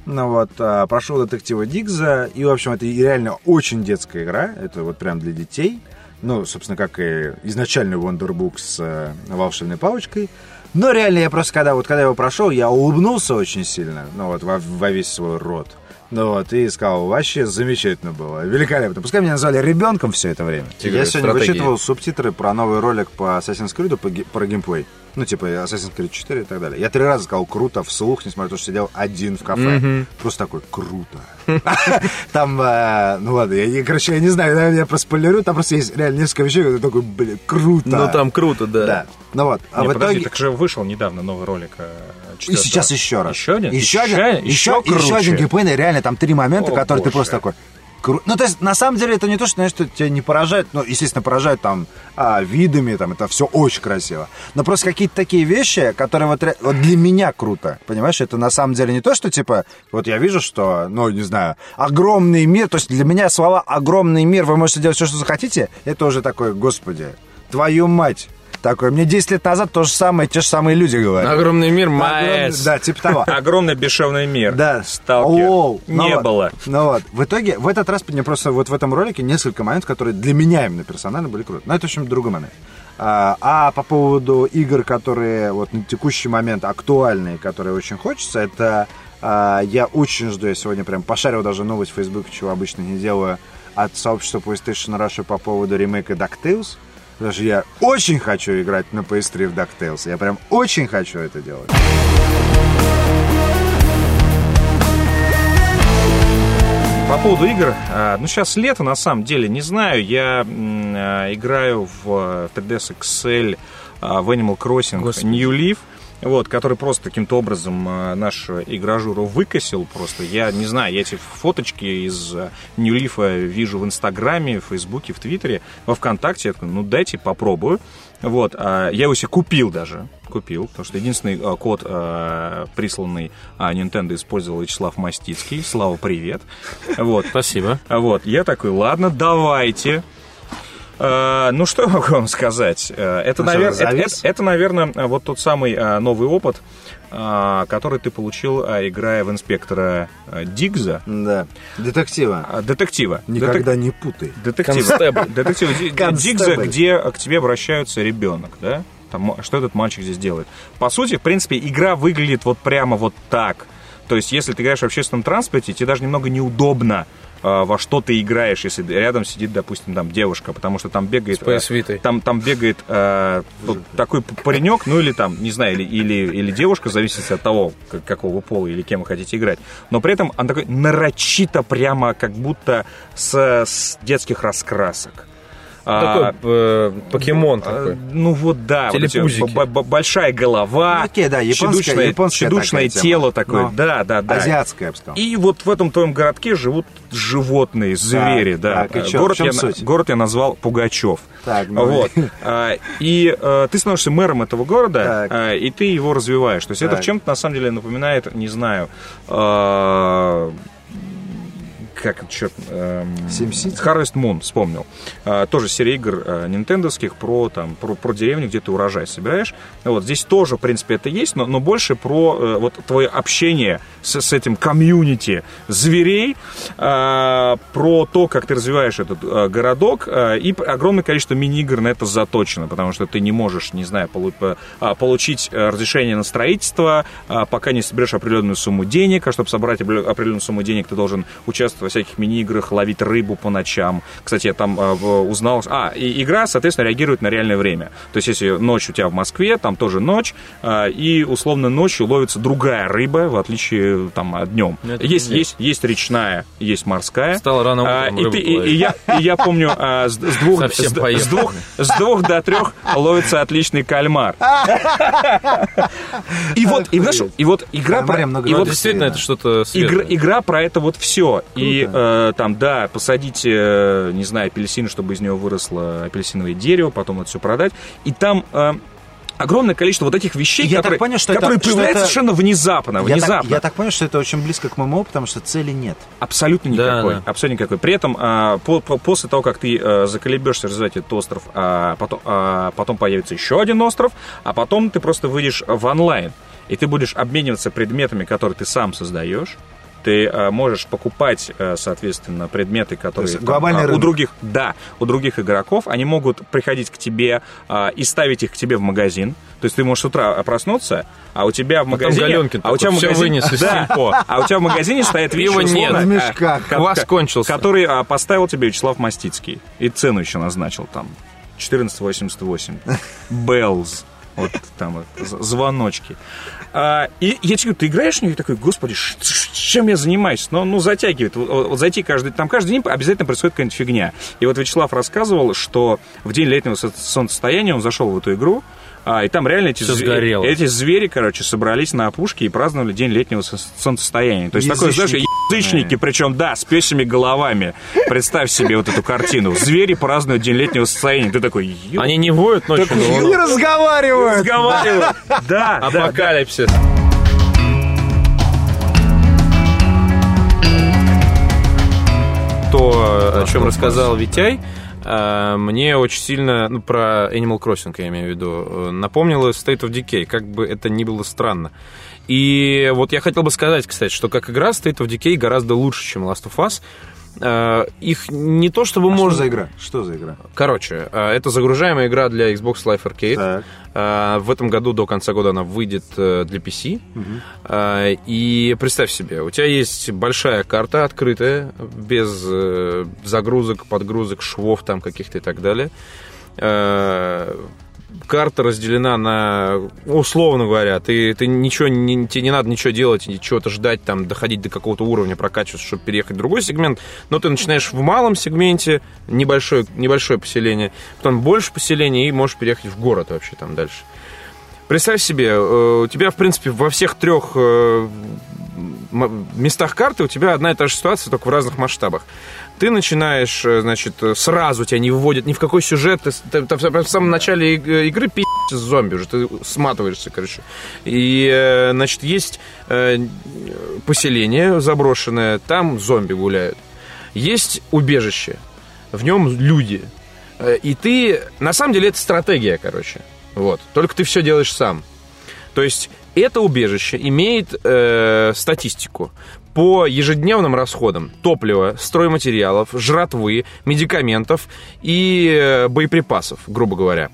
Ну вот, а, прошел детектива Дигза, и, в общем, это реально очень детская игра, это вот прям для детей. Ну, собственно, как и изначальный Wonderbook с э, волшебной палочкой. Но реально я просто, когда, вот, когда его прошел, я улыбнулся очень сильно, ну вот, во, во весь свой рот. Ну вот, и сказал, вообще замечательно было, великолепно. Пускай меня назвали ребенком все это время. Тигры я сегодня стратегии. вычитывал субтитры про новый ролик по Assassin's Creed, по, про геймплей. Ну, типа Assassin's Creed 4 и так далее. Я три раза сказал круто вслух, несмотря на то, что сидел один в кафе. Просто такой, круто. Там, э, ну ладно, я, короче, я не знаю, наверное, я проспойлерю, там просто есть реально несколько вещей, ты такой, блин, круто. Ну, там круто, да. Да. Ну вот, а в подожди, итоге... так же вышел недавно новый ролик. э, И сейчас еще раз. Еще один? Еще, один. Еще, Еще, один геймплей. Реально, там три момента, которые ты просто такой... кру- Ну, то есть, на самом деле, это не то, что, знаешь, что тебя не поражает, ну, естественно, поражает там а, видами, там, это все очень красиво. Но просто какие-то такие вещи, которые вот, вот для меня круто, понимаешь, это на самом деле не то, что, типа, вот я вижу, что, ну, не знаю, огромный мир, то есть для меня слова «огромный мир», вы можете делать все, что захотите, это уже такое, господи, твою мать, такое. Мне 10 лет назад то же самое, те же самые люди говорят. Огромный мир, маэс. Да, типа того. Огромный бесшовный мир. Да. Сталкер. Оу, ну Не вот. было. Ну вот. В итоге, в этот раз мне просто вот в этом ролике несколько моментов, которые для меня именно персонально были круто. Но это, в общем, другой момент. А, а по поводу игр, которые вот на текущий момент актуальные, которые очень хочется, это а, я очень жду, я сегодня прям пошарил даже новость в Facebook, чего обычно не делаю, от сообщества PlayStation Russia по поводу ремейка DuckTales. Потому что я очень хочу играть на PS3 в DuckTales. Я прям очень хочу это делать. По поводу игр, а, ну сейчас лето на самом деле, не знаю, я а, играю в 3ds XL а, в Animal Crossing Господи. New Leaf, вот, который просто каким-то образом а, нашу игражуру выкосил просто. Я не знаю, я эти фоточки из а, New Leaf вижу в Инстаграме, в Фейсбуке, в Твиттере, во Вконтакте. Я такой, ну дайте попробую. Вот, а, я его себе купил даже, купил, потому что единственный а, код, присланный а, Nintendo, использовал Вячеслав Мастицкий. Слава, привет. Вот, Спасибо. Вот, я такой, ладно, давайте. А, ну, что я могу вам сказать? А, Это, Ну навер- это, это, это, наверное, вот тот самый а, новый опыт, который ты получил, играя в инспектора Дигза, Да. Детектива. детектива. Никогда не путай. Детектива. Детектива. Дигза, где к тебе обращаются ребенок, да? Там, что этот мальчик здесь делает? По сути, в принципе, игра выглядит вот прямо вот так. То есть, если ты играешь в общественном транспорте, тебе даже немного неудобно во что ты играешь, если рядом сидит, допустим, там девушка, потому что там бегает... Vita. Там, там бегает а, вот такой паренек, ну или там, не знаю, или, или, или девушка, зависит от того, как- какого пола или кем вы хотите играть. Но при этом он такой нарочито прямо как будто с, с детских раскрасок. А, Такой э, покемон а, такой. Ну вот да, Телепузики. большая голова, Ну, окей, да, японская- японская тема. тело такое, Но да, да, да. Азиатская, я бы сказал. И вот в этом твоем городке живут животные, звери, да. город, я, суть? город я назвал Пугачев. Так, ну вот. А, И э, ты становишься мэром этого города, Так. а, и ты его развиваешь. То есть это Так. в чем-то на самом деле напоминает, не знаю, э, как черт... эм? Harvest Moon, вспомнил. А, тоже серия игр а, нинтендовских про, там, про, про деревню, где ты урожай собираешь. Вот здесь тоже, в принципе, это есть, но, но больше про э, вот твое общение с, с этим комьюнити зверей, а, про то, как ты развиваешь этот а, городок, а, и огромное количество мини-игр на это заточено, потому что ты не можешь, не знаю, полу- по- а, получить э, разрешение на строительство, пока не соберешь определенную сумму денег, а чтобы собрать определен- определенную сумму денег, ты должен участвовать во всяких мини-играх, ловить рыбу по ночам. Кстати, я там а, в- узнал... А, и игра, соответственно, реагирует на реальное время. То есть, если ночь у тебя в Москве, там тоже ночь, а, и, условно, ночью ловится другая рыба, в отличие там от днем. Ну, это Есть, есть, есть речная, есть морская. Стало рано А, утром и, рыбу ты- и- и я, и я помню, а, с, с двух, с, с двух, с двух до трех ловится отличный кальмар. И вот, и, знаешь, и вот игра про, много и Ну, вот действительно, это что-то Игра, игра про это вот все. И э, там, да, посадить, э, не знаю, апельсин, чтобы из него выросло апельсиновое дерево, потом это все продать. И там э, огромное количество вот этих вещей, Я так которые, понял, что которые это- что появляются это- совершенно внезапно. Я внезапно. так, я так понял, что это очень близко к ММО, потому что цели нет. Абсолютно Да, никакой. да. Абсолютно никакой. При этом а, по- по- после того, как ты а, заколебешься развивать этот остров, а потом, а потом появится еще один остров, а потом ты просто выйдешь в онлайн, и ты будешь обмениваться предметами, которые ты сам создаешь. Ты а, можешь покупать, а, соответственно, предметы, которые есть глобальный а, у рынок. других, да, у других игроков. Они могут приходить к тебе а, и ставить их к тебе в магазин. То есть ты можешь с утра проснуться, а у тебя в магазине, Галенкин а у тебя в такой, «Всё магазине, вынес из да, сельпо». а у тебя в магазине вещи, Пива нет. В мешках. ка- Квас кончился. Который а, поставил тебе Вячеслав Мастицкий. И цену еще назначил там. 14,88. Беллз. Вот там вот, звоночки. А, и я тебе говорю, ты играешь в нее? И такой, господи, чем я занимаюсь? Ну, ну затягивает. Вот, зайти каждый, там каждый день обязательно происходит какая-нибудь фигня. И вот Вячеслав рассказывал, что в день летнего со- солнцестояния он зашел в эту игру, а, и там реально эти, сгорело. эти звери, короче, собрались на опушке и праздновали день летнего со- солнцестояния. То есть такое, знаешь, Язычники. причем, да, с песями головами. Представь себе вот эту картину. Звери празднуют день летнего состояния. Ты такой, ё- Они не воют ночью, но Не разговаривают! разговаривают. Да, да, да. апокалипсис. То, о чем рассказал Витяй, мне очень сильно, ну, про Animal Crossing, я имею в виду, э, напомнило State of Decay, как бы это ни было странно. И вот я хотел бы сказать, кстати, что как игра State of Decay гораздо лучше, чем Last of Us. Э, Их не то чтобы А Что можно... за игра? Что за игра? Короче, э, это загружаемая игра для Xbox Live Arcade. Так. Э, В этом году до конца года она выйдет для PC. Э, И представь себе, у тебя есть большая карта открытая, без загрузок, подгрузок, швов там каких-то и так далее. Карта разделена на, условно говоря, ты, ты ничего, не, тебе не надо ничего делать, чего-то ждать, там, доходить до какого-то уровня, прокачиваться, чтобы переехать в другой сегмент, но ты начинаешь в малом сегменте, небольшое, небольшое поселение, потом больше поселений, и можешь переехать в город вообще там дальше. Представь себе, э, у тебя, в принципе, во всех трех э, местах карты у тебя одна и та же ситуация, только в разных масштабах. Ты начинаешь, э, значит, сразу тебя не выводят ни в какой сюжет, ты, ты- ты в самом начале иг- игры с зомби уже, ты сматываешься, короче. И, э, значит, есть э, поселение заброшенное, там зомби гуляют. Есть убежище, в нем люди. Э, И ты, на самом деле, это стратегия, короче. Вот. Только ты все делаешь сам. То есть это убежище имеет э, статистику по ежедневным расходам топлива, стройматериалов, жратвы, медикаментов и э, боеприпасов, грубо говоря.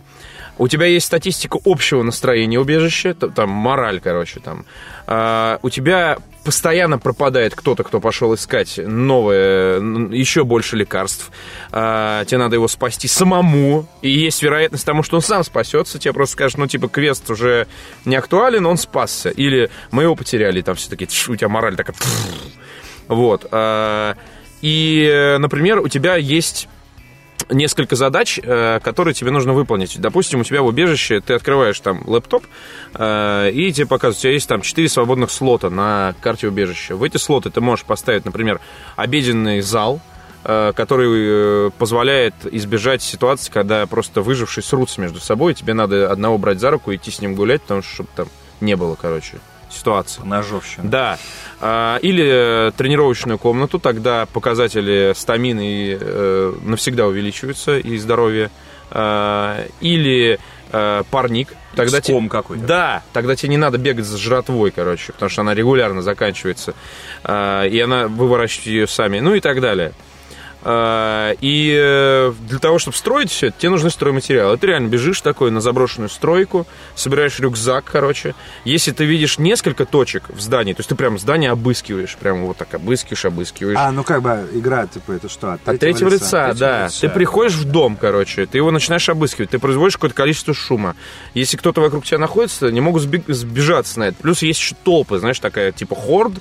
У тебя есть статистика общего настроения убежища, там мораль, короче, там. А, у тебя постоянно пропадает кто-то, кто пошел искать новое, еще больше лекарств. А, тебе надо его спасти самому. И есть вероятность тому, что он сам спасется. Тебе просто скажут, ну, типа, квест уже не актуален, он спасся. Или мы его потеряли, там все таки у тебя мораль такая... Вот. А, И, например, у тебя есть несколько задач, э, которые тебе нужно выполнить. Допустим, у тебя в убежище ты открываешь там лэптоп, э, и тебе показывают, у тебя есть там 4 свободных слота на карте убежища. В эти слоты ты можешь поставить, например, обеденный зал, э, который позволяет избежать ситуации, когда просто выжившие срутся между собой, и тебе надо одного брать за руку и идти с ним гулять, потому что чтобы там не было, короче, ситуации. Ножовщина. Да. А, Или э, тренировочную комнату, тогда показатели стамины э, навсегда увеличиваются и здоровье. А, Или э, парник. Тогда те- Ском какой-то. Да, тогда тебе не надо бегать за жратвой, короче, потому что она регулярно заканчивается. А, И она, вы выращиваете ее сами, ну и так далее. А, И э, для того, чтобы строить все это, тебе нужны стройматериалы. Ты реально бежишь такой на заброшенную стройку, собираешь рюкзак, короче. Если ты видишь несколько точек в здании, то есть ты прям здание обыскиваешь, прям вот так обыскиваешь, обыскиваешь. А, ну как бы игра, типа, это что? От От третьего лица, От да. лица. Ты приходишь в дом, короче, ты его начинаешь обыскивать, ты производишь какое-то количество шума. Если кто-то вокруг тебя находится, не могут сбежаться на это. Плюс есть еще толпы, знаешь, такая типа хорд,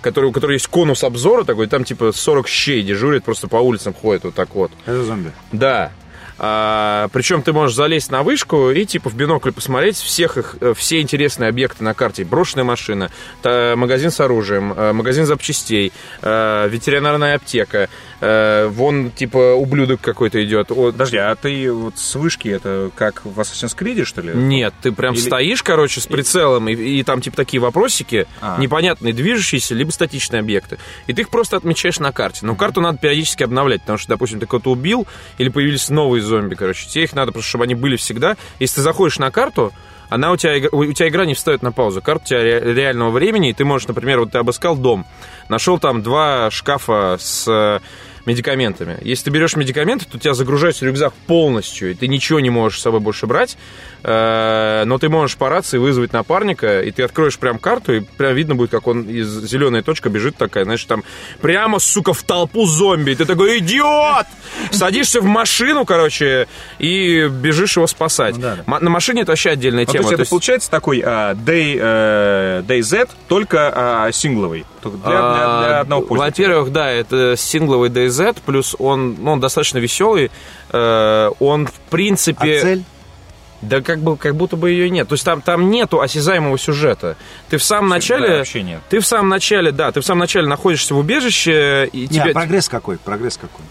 который, у которой есть конус обзора такой, там типа 40 щей дежурят, просто по улицам ходят вот так вот. Это зомби. Да. А, причем ты можешь залезть на вышку и типа в бинокль посмотреть всех их, э, все интересные объекты на карте. Брошенная машина, та- магазин с оружием, э, магазин запчастей, э, ветеринарная аптека. э, вон типа ублюдок какой-то идет. О, Подожди, а ты вот с вышки это как в Assassin's Creed, что ли? Нет, ты прям Или- стоишь, короче, с прицелом, и, и там типа такие вопросики, А. непонятные, движущиеся, либо статичные объекты. И ты их просто отмечаешь на карте. Но карту надо периодически обновлять, потому что, допустим, ты кого-то убил, или появились новые зомби, короче. Тебе их надо просто, чтобы они были всегда. Если ты заходишь на карту, она у тебя, у тебя игра не встает на паузу. Карта у тебя ре- реального времени, и ты можешь, например, вот ты обыскал дом, нашел там два шкафа с э, медикаментами. Если ты берешь медикаменты, то у тебя загружается рюкзак полностью, и ты ничего не можешь с собой больше брать, но ты можешь по рации вызвать напарника, и ты откроешь прям карту, и прям видно будет, как он из зеленая точка бежит такая, знаешь, там прямо, сука, в толпу зомби. И ты такой, идиот! Садишься в машину, короче, и бежишь его спасать. Ну да, да. На машине это вообще отдельная Ну, то тема. есть То это есть- получается такой а, Day, э, Day Z, только а, сингловый. Только для, для- для А, одного пользователя. Во-первых, да, это сингловый DayZ, плюс он, ну, он достаточно веселый. Э, Он, в А принципе... цель? Да как, бы, как будто бы ее нет. То есть там, там нету осязаемого сюжета. Ты в самом начале... вообще нет. Ты в самом начале, да, ты в самом начале находишься в убежище, и Не, тебе... а прогресс какой? Прогресс какой?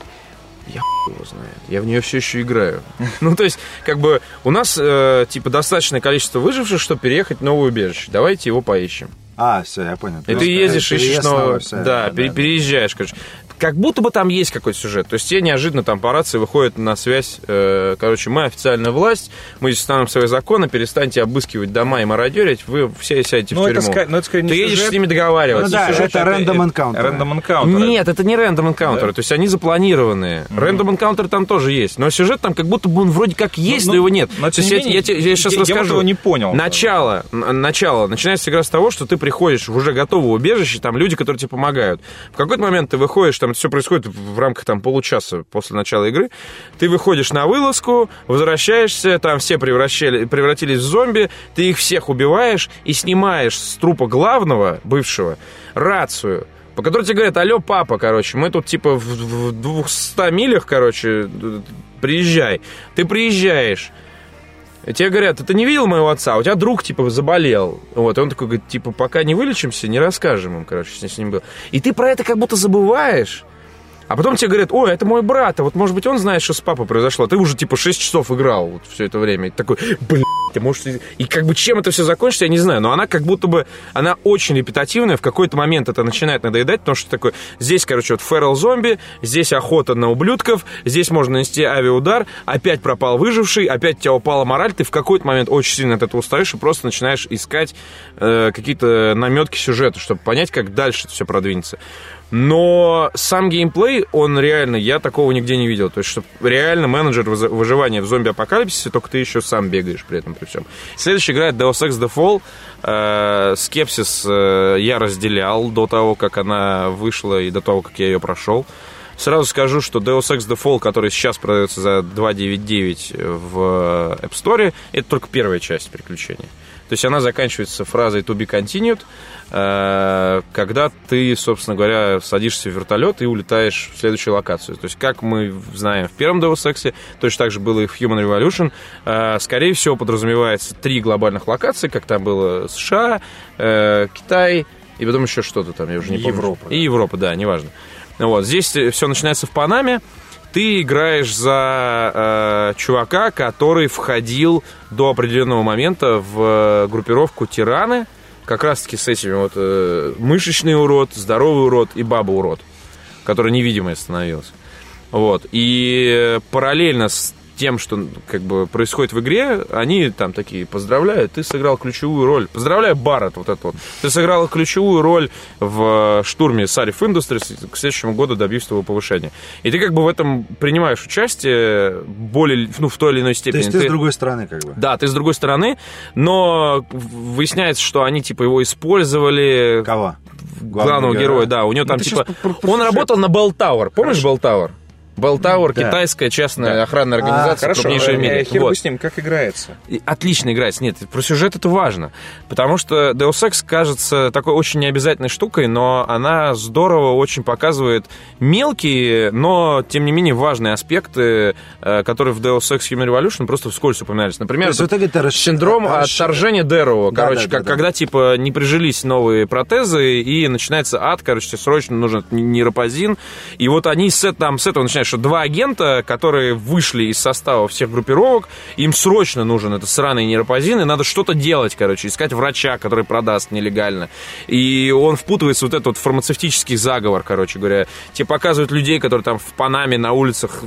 Я хуй его знает. Я в нее все еще играю. Ну, то есть, как бы, у нас, э, типа, достаточное количество выживших, чтобы переехать в новое убежище. Давайте его поищем. А, все, я понял. И ты Просто ездишь, ищешь новое. Да, пере- переезжаешь, короче. Как будто бы там есть какой-то сюжет. То есть тебе неожиданно там по рации выходит на связь, э, короче, мы официальная власть, мы здесь установим свои законы, перестаньте обыскивать дома и мародерить, вы все сядете Ну, в это тюрьму. ска- ну, это скорее не Ты едешь сюжет. с ними договариваться. Ну да, Сюжет это random encounter. Random encounter. Нет, это не рандом энкаунтеры, то есть они запланированные. Рандом энкаунтеры там тоже есть, но сюжет там как будто бы он вроде как есть, но, ну, его нет. но то есть я, не менее, я тебе- я сейчас я- я вот расскажу. его не понял. Начало, начало. Начинается игра с того, что ты приходишь в уже готовое убежище, там люди, которые тебе помогают. В какой-то момент ты выходишь, там это все происходит в рамках там получаса после начала игры. Ты выходишь на вылазку, возвращаешься, там все превращали, превратились в зомби, ты их всех убиваешь и снимаешь с трупа главного, бывшего, рацию, по которой тебе говорят, алло, папа, короче, мы тут типа в, в 200 милях, короче, приезжай. Ты приезжаешь, Тебе говорят, ты не видел моего отца, у тебя друг, типа, заболел. Вот, и он такой говорит, типа, пока не вылечимся, не расскажем им, короче, что с ним было. И ты про это как будто забываешь. А потом тебе говорят, ой, это мой брат, а вот, может быть, он знает, что с папой произошло. Ты уже, типа, 6 часов играл вот все это время. И такой, блин, ты можешь... И как бы чем это все закончится, я не знаю. Но она как будто бы... Она очень репетативная. В какой-то момент это начинает надоедать, потому что такой... Здесь, короче, вот ферл зомби, здесь охота на ублюдков, здесь можно нанести авиаудар, опять пропал выживший, опять у тебя упала мораль, ты в какой-то момент очень сильно от этого устаешь и просто начинаешь искать э, какие-то наметки сюжета, чтобы понять, как дальше это все продвинется. Но сам геймплей, он реально, я такого нигде не видел. То есть, что реально менеджер выживания в зомби-апокалипсисе, только ты еще сам бегаешь при этом при всем. Следующая игра Deus Ex The Fall. Э, скепсис э, я разделял до того, как она вышла и до того, как я ее прошел. Сразу скажу, что Deus Ex The Fall, который сейчас продается за 2.99 в App Store, это только первая часть приключения. То есть она заканчивается фразой to be continued, э, когда ты, собственно говоря, садишься в вертолет и улетаешь в следующую локацию. То есть, как мы знаем в первом Deus Ex, точно так же было и в Human Revolution, э, скорее всего, подразумевается три глобальных локации, как там было США, э, Китай и потом еще что-то там, я уже не помню. Европа. И Европа, да, неважно. Вот, здесь все начинается в Панаме, ты играешь за э, чувака, который входил до определенного момента в э, группировку тираны, как раз-таки с этими вот э, мышечный урод, здоровый урод и баба урод, который невидимый становился. Вот. И параллельно с тем, что как бы происходит в игре, они там такие, поздравляю, ты сыграл ключевую роль. Поздравляю, Барретт, вот это вот. Ты сыграл ключевую роль в штурме Sarif Industries, к следующему году добьюсь твоего повышения. И ты как бы в этом принимаешь участие более, ну, в той или иной степени. То есть ты, ты с другой стороны как бы. Да, ты с другой стороны, но выясняется, что они типа его использовали. Кого? Главного, героя, да. У него там ты типа... Он работал на Bell Tower. Помнишь Bell Tower? Tower, Да. китайская частная Да. охранная организация, Хорошо, крупнейшая в мире. э, хер Вот. бы с ним, как играется. И Отлично играется. Нет, про сюжет это важно. Потому что Deus Ex кажется такой очень необязательной штукой, но она здорово очень показывает мелкие, но, тем не менее, важные аспекты, э, которые в Deus Ex Human Revolution просто вскользь упоминались. Например, есть вот это расш- синдром расш- отторжения Дэроу. Да, Короче, да, да, как- да. когда, типа, не прижились новые протезы, и начинается ад, короче, срочно нужен нейропозин. И вот они с, там, с этого начинают, что два агента, которые вышли из состава всех группировок, им срочно нужен этот сраный нейропозин, и надо что-то делать, короче, искать врача, который продаст нелегально. И он впутывается в вот этот вот фармацевтический заговор, короче говоря. Тебе показывают людей, которые там в Панаме на улицах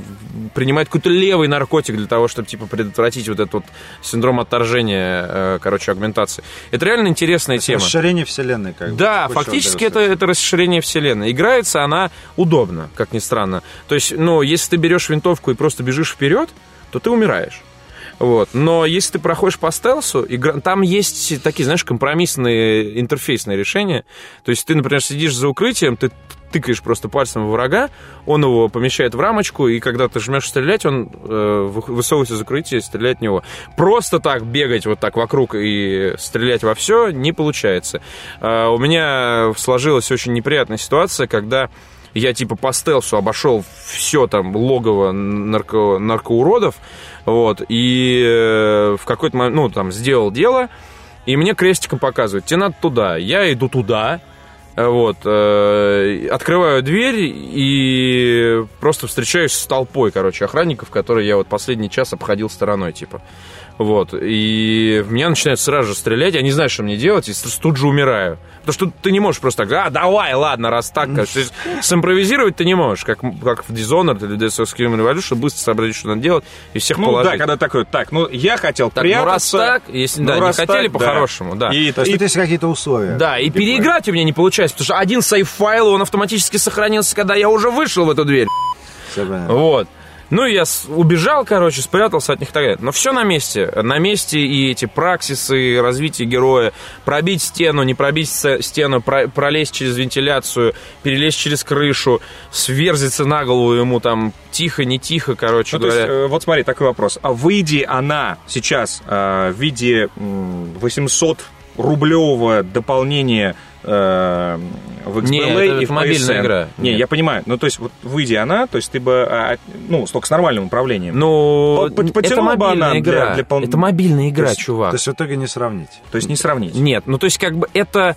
принимают какой-то левый наркотик для того, чтобы, типа, предотвратить вот этот вот синдром отторжения, э, короче, агментации. Это реально интересная тема. Расширение вселенной как бы. Да, фактически это, это расширение вселенной. Играется она удобно, как ни странно. То есть, ну, если ты берешь винтовку и просто бежишь вперед, то ты умираешь. Вот. Но если ты проходишь по стелсу, игра... там есть такие, знаешь, компромиссные интерфейсные решения. То есть ты, например, сидишь за укрытием, ты тыкаешь просто пальцем в врага, он его помещает в рамочку, и когда ты жмешь стрелять, он э, вы- высовывается из укрытия и стреляет в него. Просто так бегать вот так вокруг и стрелять во все не получается. А, у меня сложилась очень неприятная ситуация, когда я типа по стелсу обошел все там логово нарко, наркоуродов, вот, и э, в какой-то момент, ну, там, сделал дело, и мне крестиком показывают, тебе надо туда, я иду туда, вот, э, открываю дверь и просто встречаюсь с толпой, короче, охранников, которые я вот последний час обходил стороной, типа. Вот, и в меня начинают сразу же стрелять, я не знаю, что мне делать, и тут же умираю. Потому что ты не можешь просто так, а, давай, ладно, раз так. То симпровизировать ты не можешь, как, как в Dishonored или Deus Ex Human Revolution, чтобы быстро сообразить, что надо делать, и всех Ну положить. да, когда такой, так, ну я хотел Так, ну раз прятаться. так, если ну, да, не раз хотели так, по-хорошему, да. И, То есть и- тут есть какие-то условия. Да, и переиграть у меня не получается, потому что один сейф-файл, он автоматически сохранился, когда я уже вышел в эту дверь. Вот. Ну, и я убежал, короче, спрятался от них и так далее. Но все на месте. На месте и эти праксисы, развитие героя, пробить стену, не пробить стену, про- пролезть через вентиляцию, перелезть через крышу, сверзиться на голову ему там тихо, не тихо, короче Ну, то есть, э, вот смотри, такой вопрос. А выйди она сейчас э, в виде м, 800 рублевого дополнения э, в XBLA Не, это- и это в мобильная PSN. игра. Не, Нет. я понимаю. Ну, то есть, вот выйди она, то есть ты бы, а, ну, только с нормальным управлением. Ну, это мобильная она для- игра. для пол- Это мобильная игра, То есть- чувак. То есть в итоге не сравнить. То есть не сравнить. Нет, ну то есть как бы это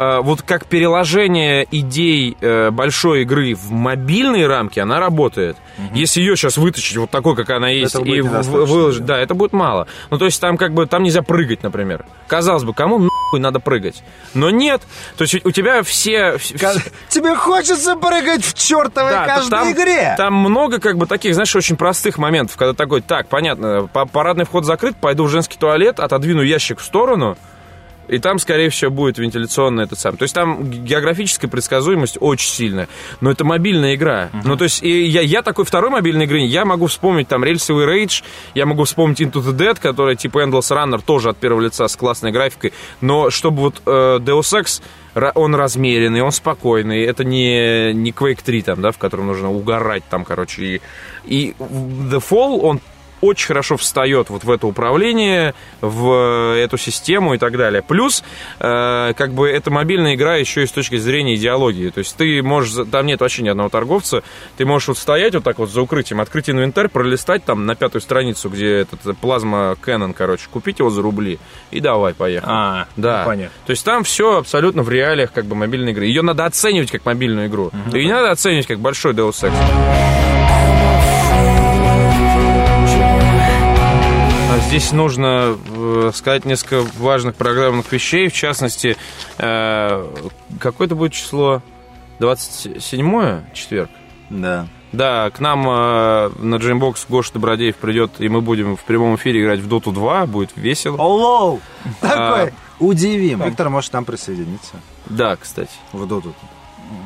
э, вот как переложение идей э, большой игры в мобильные рамки, она работает. Если ее сейчас вытащить вот такой, как она есть, будет и выложить, да. да, это будет мало. Ну то есть там как бы там нельзя прыгать, например. Казалось бы, кому нахуй надо прыгать? Но нет. То есть у тебя все... вс- вс- Тебе хочется прыгать в чертовой да, каждой там, игре. Там много как бы таких, знаешь, очень простых моментов, когда такой, так, понятно, па- парадный вход закрыт, пойду в женский туалет, отодвину ящик в сторону, и там, скорее всего, будет вентиляционный этот сам. То есть там географическая предсказуемость очень сильная. Но это мобильная игра. Ну, то есть и я, я такой второй мобильной игры, я могу вспомнить там рельсовый рейдж, я могу вспомнить Into the Dead, которая типа Endless Runner, тоже от первого лица с классной графикой. Но чтобы вот э, Deus Ex, он размеренный, он спокойный. Это не, не Quake 3, там, да, в котором нужно угорать там, короче. И, и The Fall, он очень хорошо встает вот в это управление, в эту систему и так далее. Плюс, э, как бы, эта мобильная игра еще и с точки зрения идеологии. То есть ты можешь, там нет вообще ни одного торговца, ты можешь вот стоять вот так вот за укрытием, открыть инвентарь, пролистать там на пятую страницу, где этот э, плазма Canon, короче, купить его за рубли и давай, поехали. А, Да. ну, понятно. То есть там все абсолютно в реалиях как бы мобильной игры. Ее надо оценивать как мобильную игру. Ее не надо оценивать как большой Deus Ex. Здесь нужно э, сказать несколько важных программных вещей. В частности, э, какое-то будет число? 27 четверг? Да. Да, к нам э, на Джеймбокс Гоша Добродеев придет, и мы будем в прямом эфире играть в Доту 2, будет весело. Олоу! А, Такой. Удивим. Виктор может там присоединиться. Да, кстати. В доту.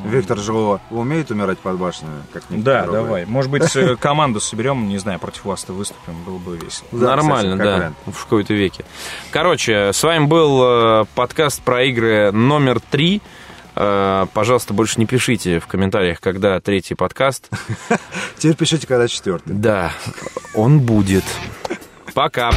Виктор же умеет умирать под башней, как Да, некоторые давай. Может быть, э, команду соберем, не знаю, против вас-то выступим, было бы весело. Да, Нормально, кстати, как да, вариант. в какой-то веке. Короче, с вами был э, подкаст про игры номер три. Э, пожалуйста, больше не пишите в комментариях, когда третий подкаст. Теперь пишите, когда четвертый. Да, он будет. Пока.